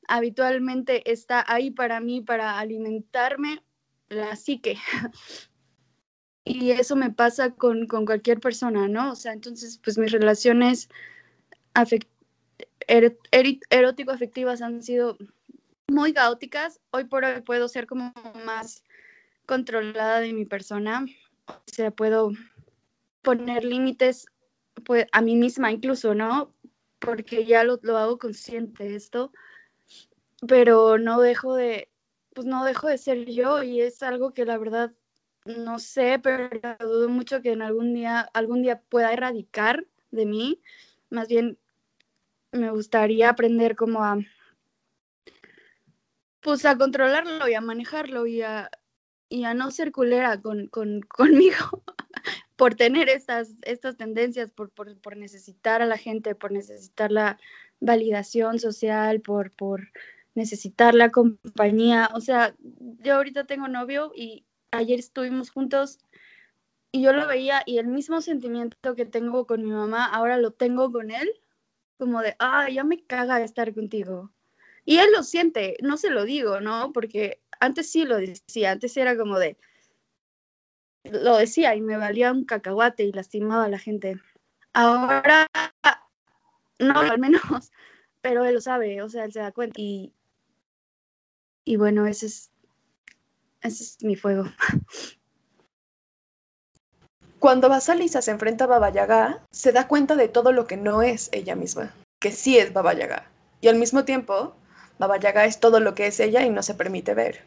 habitualmente está ahí para mí, para alimentarme la psique. y eso me pasa con, con, cualquier persona, ¿no? O sea, entonces, pues mis relaciones er erótico-afectivas han sido muy caóticas. Hoy por hoy puedo ser como más controlada de mi persona, o sea, puedo poner límites pues, a mí misma incluso, ¿no? Porque ya lo, lo hago consciente esto, pero no dejo de, pues no dejo de ser yo y es algo que la verdad no sé, pero dudo mucho que en algún día, algún día pueda erradicar de mí. Más bien me gustaría aprender como a, pues a controlarlo y a manejarlo y a, y a no ser culera con, con, conmigo por tener estas, estas tendencias, por, por, por, necesitar a la gente, por necesitar la validación social, por, por necesitar la compañía. O sea, yo ahorita tengo novio y ayer estuvimos juntos y yo lo veía y el mismo sentimiento que tengo con mi mamá, ahora lo tengo con él, como de, ah, ya me caga estar contigo. Y él lo siente, no se lo digo, ¿no? Porque antes sí lo decía, antes era como de, lo decía y me valía un cacahuate y lastimaba a la gente. Ahora, no, al menos, pero él lo sabe, o sea, él se da cuenta. Y, y bueno, ese es, ese es mi fuego. Cuando Basalisa se enfrenta a Baba Yaga, se da cuenta de todo lo que no es ella misma, que sí es Baba Yaga. Y al mismo tiempo, Baba Yaga es todo lo que es ella y no se permite ver.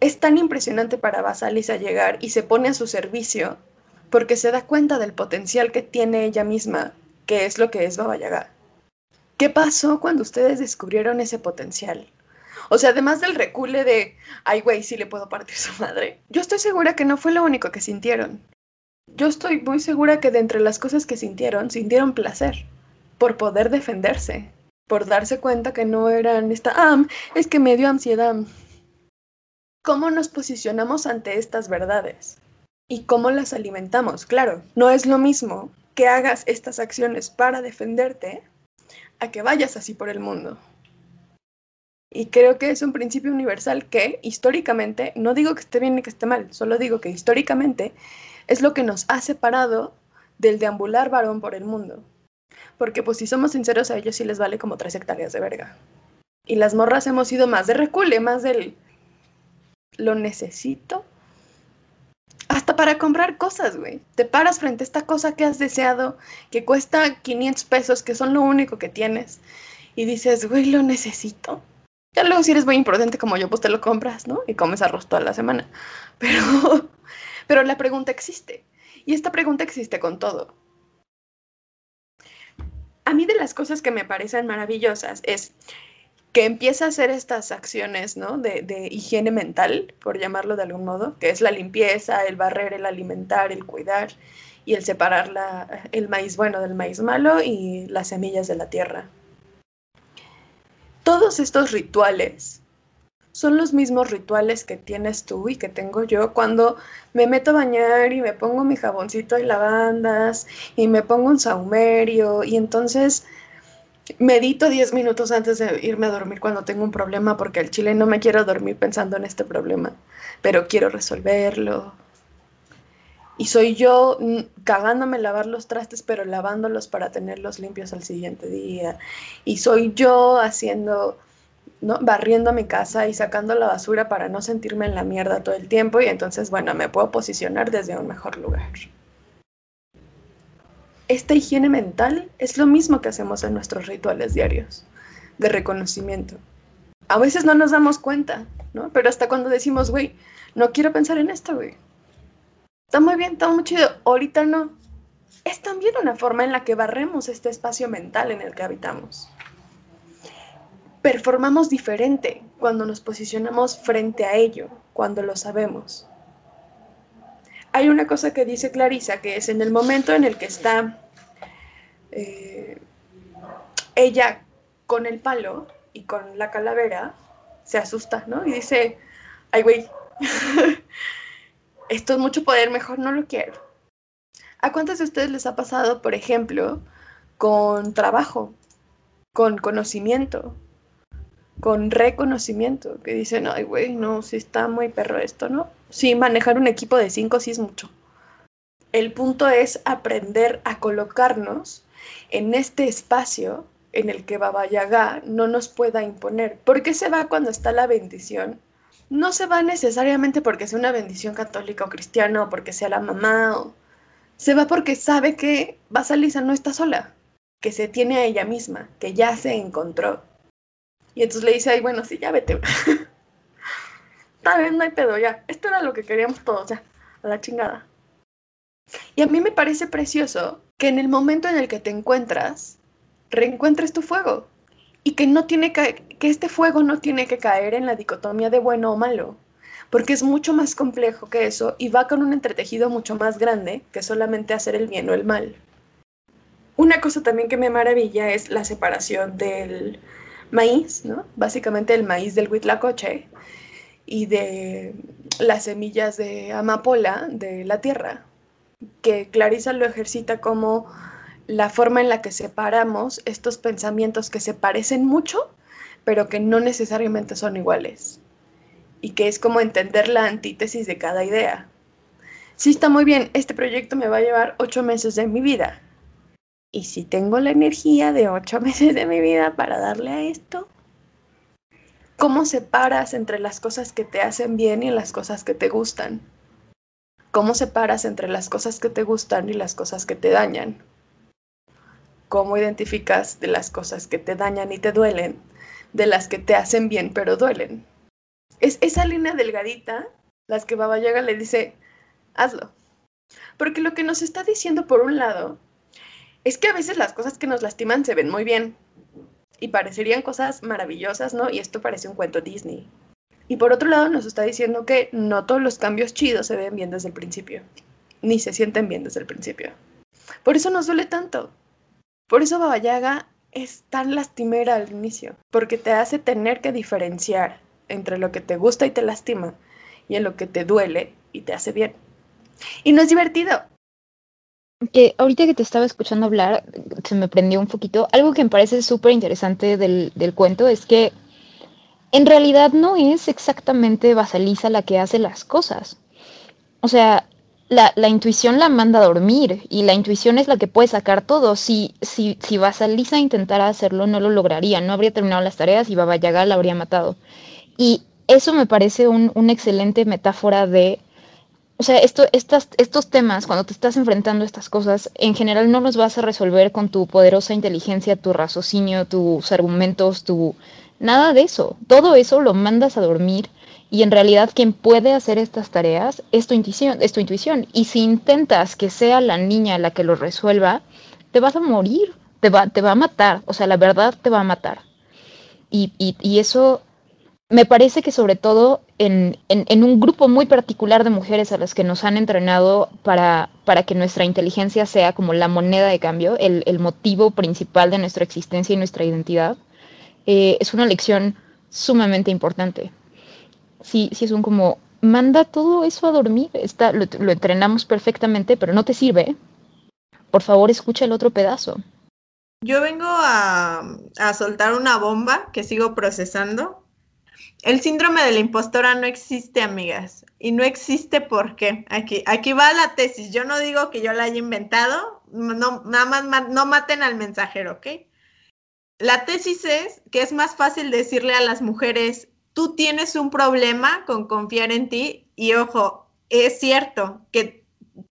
Es tan impresionante para Basalisa llegar y se pone a su servicio porque se da cuenta del potencial que tiene ella misma, que es lo que es Baba Yaga. ¿Qué pasó cuando ustedes descubrieron ese potencial? O sea, además del recule de, ay, güey, sí le puedo partir su madre. Yo estoy segura que no fue lo único que sintieron. Yo estoy muy segura que de entre las cosas que sintieron, sintieron placer por poder defenderse, por darse cuenta que no eran esta, ah, es que me dio ansiedad. ¿Cómo nos posicionamos ante estas verdades? ¿Y cómo las alimentamos? Claro, no es lo mismo que hagas estas acciones para defenderte a que vayas así por el mundo. Y creo que es un principio universal que históricamente, no digo que esté bien ni que esté mal, solo digo que históricamente es lo que nos ha separado del deambular varón por el mundo. Porque pues si somos sinceros a ellos sí les vale como tres hectáreas de verga. Y las morras hemos ido más de recule, más del lo necesito. Hasta para comprar cosas, güey. Te paras frente a esta cosa que has deseado, que cuesta 500 pesos, que son lo único que tienes. Y dices, güey, lo necesito. Ya luego si eres muy imprudente como yo, pues te lo compras, ¿no? Y comes arroz toda la semana. Pero, pero la pregunta existe. Y esta pregunta existe con todo. A mí de las cosas que me parecen maravillosas es que empieza a hacer estas acciones ¿no? de, higiene mental, por llamarlo de algún modo, que es la limpieza, el barrer, el alimentar, el cuidar y el separar el maíz bueno del maíz malo y las semillas de la tierra. Todos estos rituales son los mismos rituales que tienes tú y que tengo yo cuando me meto a bañar y me pongo mi jaboncito y lavandas y me pongo un saumerio y entonces medito 10 minutos antes de irme a dormir cuando tengo un problema porque al chile no me quiero dormir pensando en este problema, pero quiero resolverlo. Y soy yo cagándome lavar los trastes, pero lavándolos para tenerlos limpios al siguiente día. Y soy yo haciendo ¿no? barriendo mi casa y sacando la basura para no sentirme en la mierda todo el tiempo y entonces, bueno, me puedo posicionar desde un mejor lugar. Esta higiene mental es lo mismo que hacemos en nuestros rituales diarios de reconocimiento. A veces no nos damos cuenta, ¿no? Pero hasta cuando decimos, güey, no quiero pensar en esto, güey. Está muy bien, está muy chido, ahorita no. Es también una forma en la que barremos este espacio mental en el que habitamos performamos diferente cuando nos posicionamos frente a ello, cuando lo sabemos. Hay una cosa que dice Clarisa, que es en el momento en el que está eh, ella con el palo y con la calavera, se asusta, ¿no? Y dice, ay, güey, esto es mucho poder, mejor no lo quiero. ¿A cuántos de ustedes les ha pasado, por ejemplo, con trabajo, con conocimiento, con reconocimiento, que dicen, ay, güey, no, si está muy perro esto, ¿no? Sí, manejar un equipo de cinco sí es mucho. El punto es aprender a colocarnos en este espacio en el que Baba Yaga no nos pueda imponer. ¿Por qué se va cuando está la bendición? No se va necesariamente porque sea una bendición católica o cristiana o porque sea la mamá o... Se va porque sabe que Basalisa no está sola, que se tiene a ella misma, que ya se encontró y entonces le dice, ay, bueno, sí, ya vete. Está bien, no hay pedo, ya. Esto era lo que queríamos todos, ya. A la chingada. Y a mí me parece precioso que en el momento en el que te encuentras, reencuentres tu fuego. Y que no tiene que, que este fuego no tiene que caer en la dicotomía de bueno o malo. Porque es mucho más complejo que eso y va con un entretejido mucho más grande que solamente hacer el bien o el mal. Una cosa también que me maravilla es la separación del, maíz, ¿no? Básicamente el maíz del huitlacoche y de las semillas de amapola de la tierra, que Clarisa lo ejercita como la forma en la que separamos estos pensamientos que se parecen mucho, pero que no necesariamente son iguales. Y que es como entender la antítesis de cada idea. Sí, está muy bien, este proyecto me va a llevar ocho meses de mi vida. Y si tengo la energía de ocho meses de mi vida para darle a esto, ¿cómo separas entre las cosas que te hacen bien y las cosas que te gustan? ¿Cómo separas entre las cosas que te gustan y las cosas que te dañan? ¿Cómo identificas de las cosas que te dañan y te duelen de las que te hacen bien pero duelen? Es esa línea delgadita las que Baba Yaga le dice, hazlo. Porque lo que nos está diciendo por un lado es que a veces las cosas que nos lastiman se ven muy bien y parecerían cosas maravillosas, ¿no? Y esto parece un cuento Disney. Y por otro lado nos está diciendo que no todos los cambios chidos se ven bien desde el principio, ni se sienten bien desde el principio. Por eso nos duele tanto. Por eso Baba Yaga es tan lastimera al inicio, porque te hace tener que diferenciar entre lo que te gusta y te lastima y en lo que te duele y te hace bien. Y no es divertido, que ahorita que te estaba escuchando hablar, se me prendió un poquito. Algo que me parece súper interesante del, del, cuento es que en realidad no es exactamente Basalisa la que hace las cosas. O sea, la, la, intuición la manda a dormir y la intuición es la que puede sacar todo. Si, si, si Basalisa intentara hacerlo, no lo lograría, no habría terminado las tareas y Baba Yaga la habría matado. Y eso me parece un, una excelente metáfora de, o sea, esto, estas, estos temas, cuando te estás enfrentando a estas cosas, en general no los vas a resolver con tu poderosa inteligencia, tu raciocinio, tus argumentos, tu... Nada de eso. Todo eso lo mandas a dormir y en realidad quien puede hacer estas tareas es tu intuición. Es tu intuición. Y si intentas que sea la niña la que lo resuelva, te vas a morir, te va, te va a matar. O sea, la verdad te va a matar. Y, y, y eso me parece que sobre todo en, en, un grupo muy particular de mujeres a las que nos han entrenado para, para que nuestra inteligencia sea como la moneda de cambio, el, el motivo principal de nuestra existencia y nuestra identidad, eh, es una lección sumamente importante. Sí, sí es un como, manda todo eso a dormir, está, lo, lo entrenamos perfectamente, pero no te sirve. Por favor, escucha el otro pedazo. Yo vengo a, a soltar una bomba que sigo procesando el síndrome de la impostora no existe, amigas. Y no existe porque aquí, aquí va la tesis. Yo no digo que yo la haya inventado. No, nada más no maten al mensajero, ¿ok? La tesis es que es más fácil decirle a las mujeres, tú tienes un problema con confiar en ti. Y ojo, es cierto que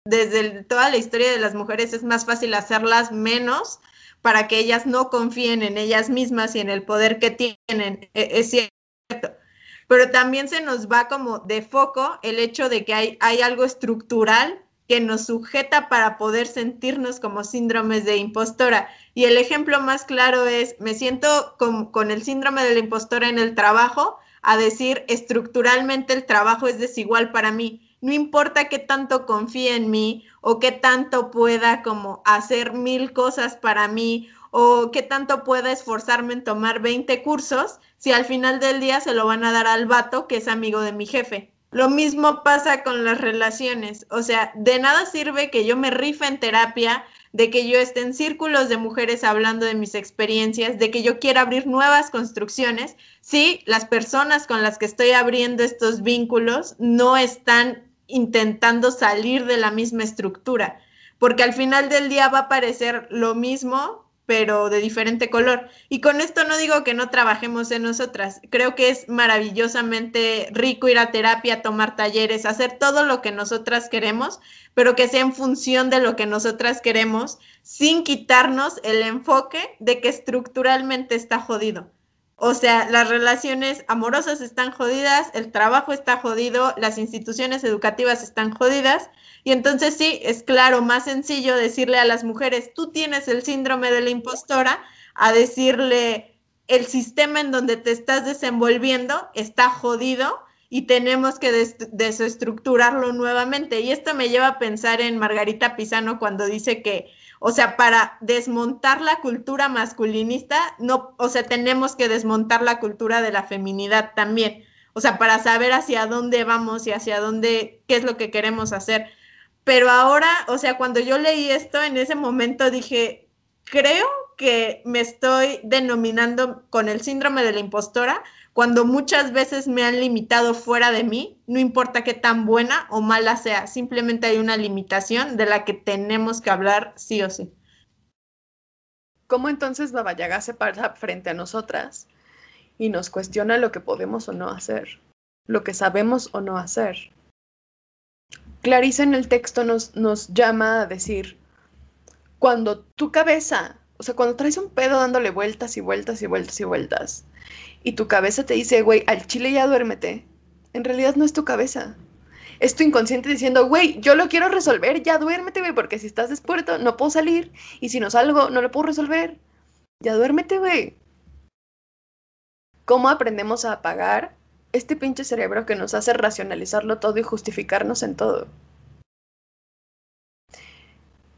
desde toda la historia de las mujeres es más fácil hacerlas menos para que ellas no confíen en ellas mismas y en el poder que tienen. E, es cierto pero también se nos va como de foco el hecho de que hay, hay algo estructural que nos sujeta para poder sentirnos como síndromes de impostora. Y el ejemplo más claro es, me siento con, con el síndrome de la impostora en el trabajo, a decir estructuralmente el trabajo es desigual para mí. No importa qué tanto confíe en mí o qué tanto pueda como hacer mil cosas para mí o qué tanto pueda esforzarme en tomar 20 cursos si al final del día se lo van a dar al vato que es amigo de mi jefe. Lo mismo pasa con las relaciones, o sea, de nada sirve que yo me rife en terapia, de que yo esté en círculos de mujeres hablando de mis experiencias, de que yo quiera abrir nuevas construcciones, si las personas con las que estoy abriendo estos vínculos no están intentando salir de la misma estructura, porque al final del día va a parecer lo mismo, pero de diferente color. Y con esto no digo que no trabajemos en nosotras. Creo que es maravillosamente rico ir a terapia, tomar talleres, hacer todo lo que nosotras queremos, pero que sea en función de lo que nosotras queremos, sin quitarnos el enfoque de que estructuralmente está jodido. O sea, las relaciones amorosas están jodidas, el trabajo está jodido, las instituciones educativas están jodidas y entonces sí, es claro, más sencillo decirle a las mujeres, tú tienes el síndrome de la impostora, a decirle, el sistema en donde te estás desenvolviendo está jodido y tenemos que desestructurarlo nuevamente. Y esto me lleva a pensar en Margarita Pisano cuando dice que, o sea, para desmontar la cultura masculinista, no, o sea, tenemos que desmontar la cultura de la feminidad también. O sea, para saber hacia dónde vamos y hacia dónde, qué es lo que queremos hacer. Pero ahora, o sea, cuando yo leí esto, en ese momento dije, creo que me estoy denominando con el síndrome de la impostora cuando muchas veces me han limitado fuera de mí, no importa qué tan buena o mala sea, simplemente hay una limitación de la que tenemos que hablar sí o sí. ¿Cómo entonces Baba Yaga se frente a nosotras y nos cuestiona lo que podemos o no hacer, lo que sabemos o no hacer? Clarisa en el texto nos, nos llama a decir, cuando tu cabeza, o sea, cuando traes un pedo dándole vueltas y vueltas y vueltas y vueltas, y tu cabeza te dice, güey, al chile ya duérmete, en realidad no es tu cabeza. Es tu inconsciente diciendo, güey, yo lo quiero resolver, ya duérmete, güey, porque si estás despierto no puedo salir, y si no salgo no lo puedo resolver. Ya duérmete, güey. ¿Cómo aprendemos a apagar este pinche cerebro que nos hace racionalizarlo todo y justificarnos en todo.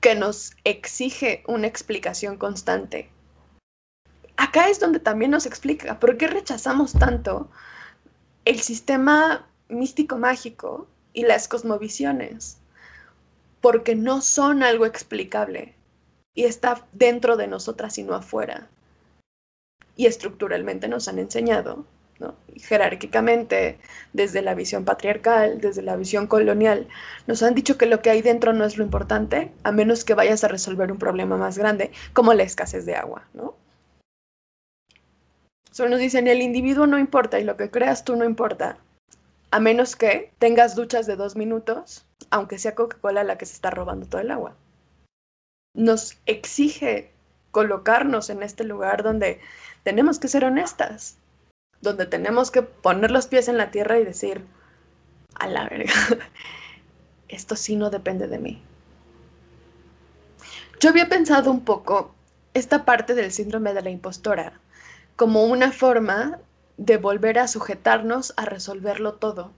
Que nos exige una explicación constante. Acá es donde también nos explica por qué rechazamos tanto el sistema místico mágico y las cosmovisiones. Porque no son algo explicable y está dentro de nosotras y no afuera. Y estructuralmente nos han enseñado Jerárquicamente, desde la visión patriarcal, desde la visión colonial, nos han dicho que lo que hay dentro no es lo importante, a menos que vayas a resolver un problema más grande, como la escasez de agua, ¿no? Solo nos dicen, el individuo no importa y lo que creas tú no importa, a menos que tengas duchas de dos minutos, aunque sea Coca-Cola la que se está robando todo el agua. Nos exige colocarnos en este lugar donde tenemos que ser honestas, donde tenemos que poner los pies en la tierra y decir, a la verga, esto sí no depende de mí. Yo había pensado un poco esta parte del síndrome de la impostora como una forma de volver a sujetarnos a resolverlo todo.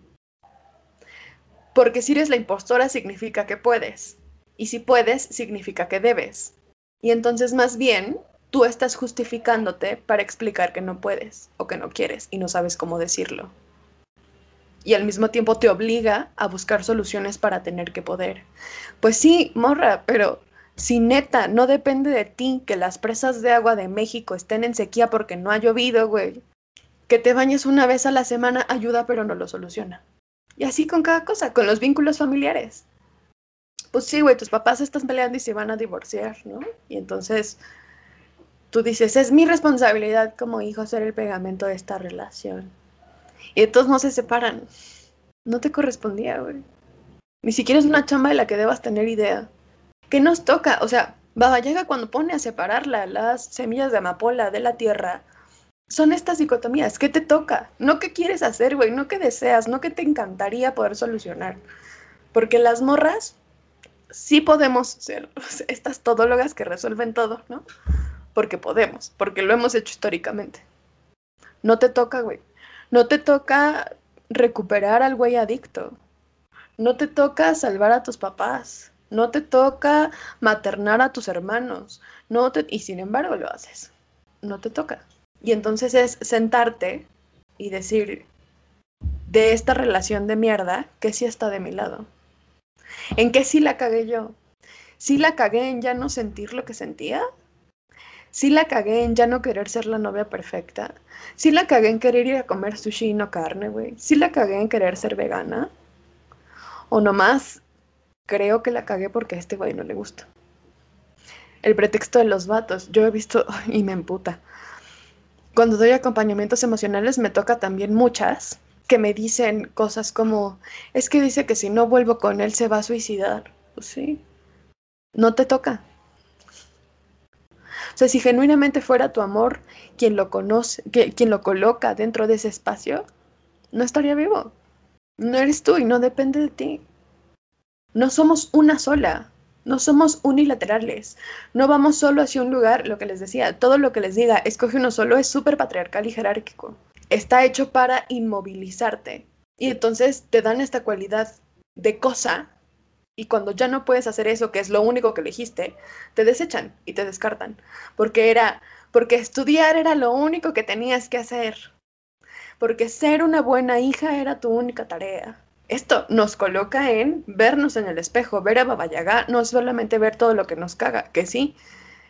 Porque si eres la impostora significa que puedes. Y si puedes, significa que debes. Y entonces más bien, tú estás justificándote para explicar que no puedes o que no quieres y no sabes cómo decirlo. Y al mismo tiempo te obliga a buscar soluciones para tener que poder. Pues sí, morra, pero si neta no depende de ti que las presas de agua de México estén en sequía porque no ha llovido, güey, que te bañes una vez a la semana ayuda pero no lo soluciona. Y así con cada cosa, con los vínculos familiares. Pues sí, güey, tus papás están peleando y se van a divorciar, ¿no? Y entonces tú dices, es mi responsabilidad como hijo ser el pegamento de esta relación. Y todos no se separan. No te correspondía, güey. Ni siquiera es una chamba de la que debas tener idea. ¿Qué nos toca? O sea, Baba Yaga cuando pone a separarla, las semillas de amapola de la tierra, son estas dicotomías. ¿Qué te toca? No qué quieres hacer, güey, no qué deseas, no qué te encantaría poder solucionar. Porque las morras sí podemos ser estas todólogas que resuelven todo, ¿no? Porque podemos, porque lo hemos hecho históricamente. No te toca, güey. No te toca recuperar al güey adicto. No te toca salvar a tus papás. No te toca maternar a tus hermanos. No te... Y sin embargo lo haces. No te toca. Y entonces es sentarte y decir, de esta relación de mierda, que sí está de mi lado. ¿En qué sí la cagué yo? ¿Sí la cagué en ya no sentir lo que sentía? ¿Sí la cagué en ya no querer ser la novia perfecta? ¿Sí la cagué en querer ir a comer sushi y no carne, güey? ¿Sí la cagué en querer ser vegana? ¿O nomás creo que la cagué porque a este güey no le gusta. El pretexto de los vatos, yo he visto y me emputa. Cuando doy acompañamientos emocionales me toca también muchas que me dicen cosas como, es que dice que si no vuelvo con él se va a suicidar. Pues sí, no te toca. O sea, si genuinamente fuera tu amor quien lo conoce, quien lo coloca dentro de ese espacio, no estaría vivo. No eres tú y no depende de ti. No somos una sola, no somos unilaterales, no vamos solo hacia un lugar, lo que les decía, todo lo que les diga, escoge uno solo es súper patriarcal y jerárquico. Está hecho para inmovilizarte. Y entonces te dan esta cualidad de cosa y cuando ya no puedes hacer eso, que es lo único que elegiste, te desechan y te descartan. Porque era, porque estudiar era lo único que tenías que hacer. Porque ser una buena hija era tu única tarea esto nos coloca en vernos en el espejo, ver a Baba Yaga, no solamente ver todo lo que nos caga, que sí,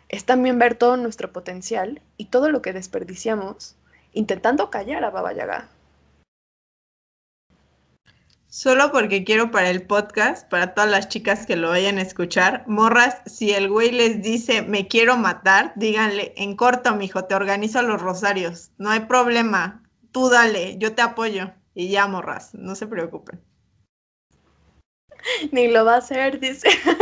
es también ver todo nuestro potencial y todo lo que desperdiciamos intentando callar a Baba Yaga. Solo porque quiero para el podcast, para todas las chicas que lo vayan a escuchar, morras, si el güey les dice me quiero matar, díganle en corto, mijo, te organizo los rosarios, no hay problema, tú dale, yo te apoyo. Y ya, morras, no se preocupen. Ni lo va a hacer, dice.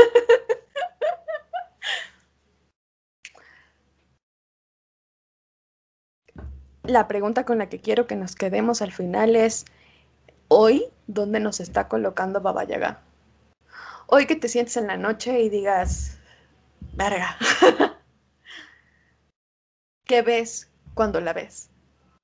La pregunta con la que quiero que nos quedemos al final es, hoy, ¿dónde nos está colocando Baba Yaga? Hoy que te sientes en la noche y digas, verga, ¿qué ves cuando la ves?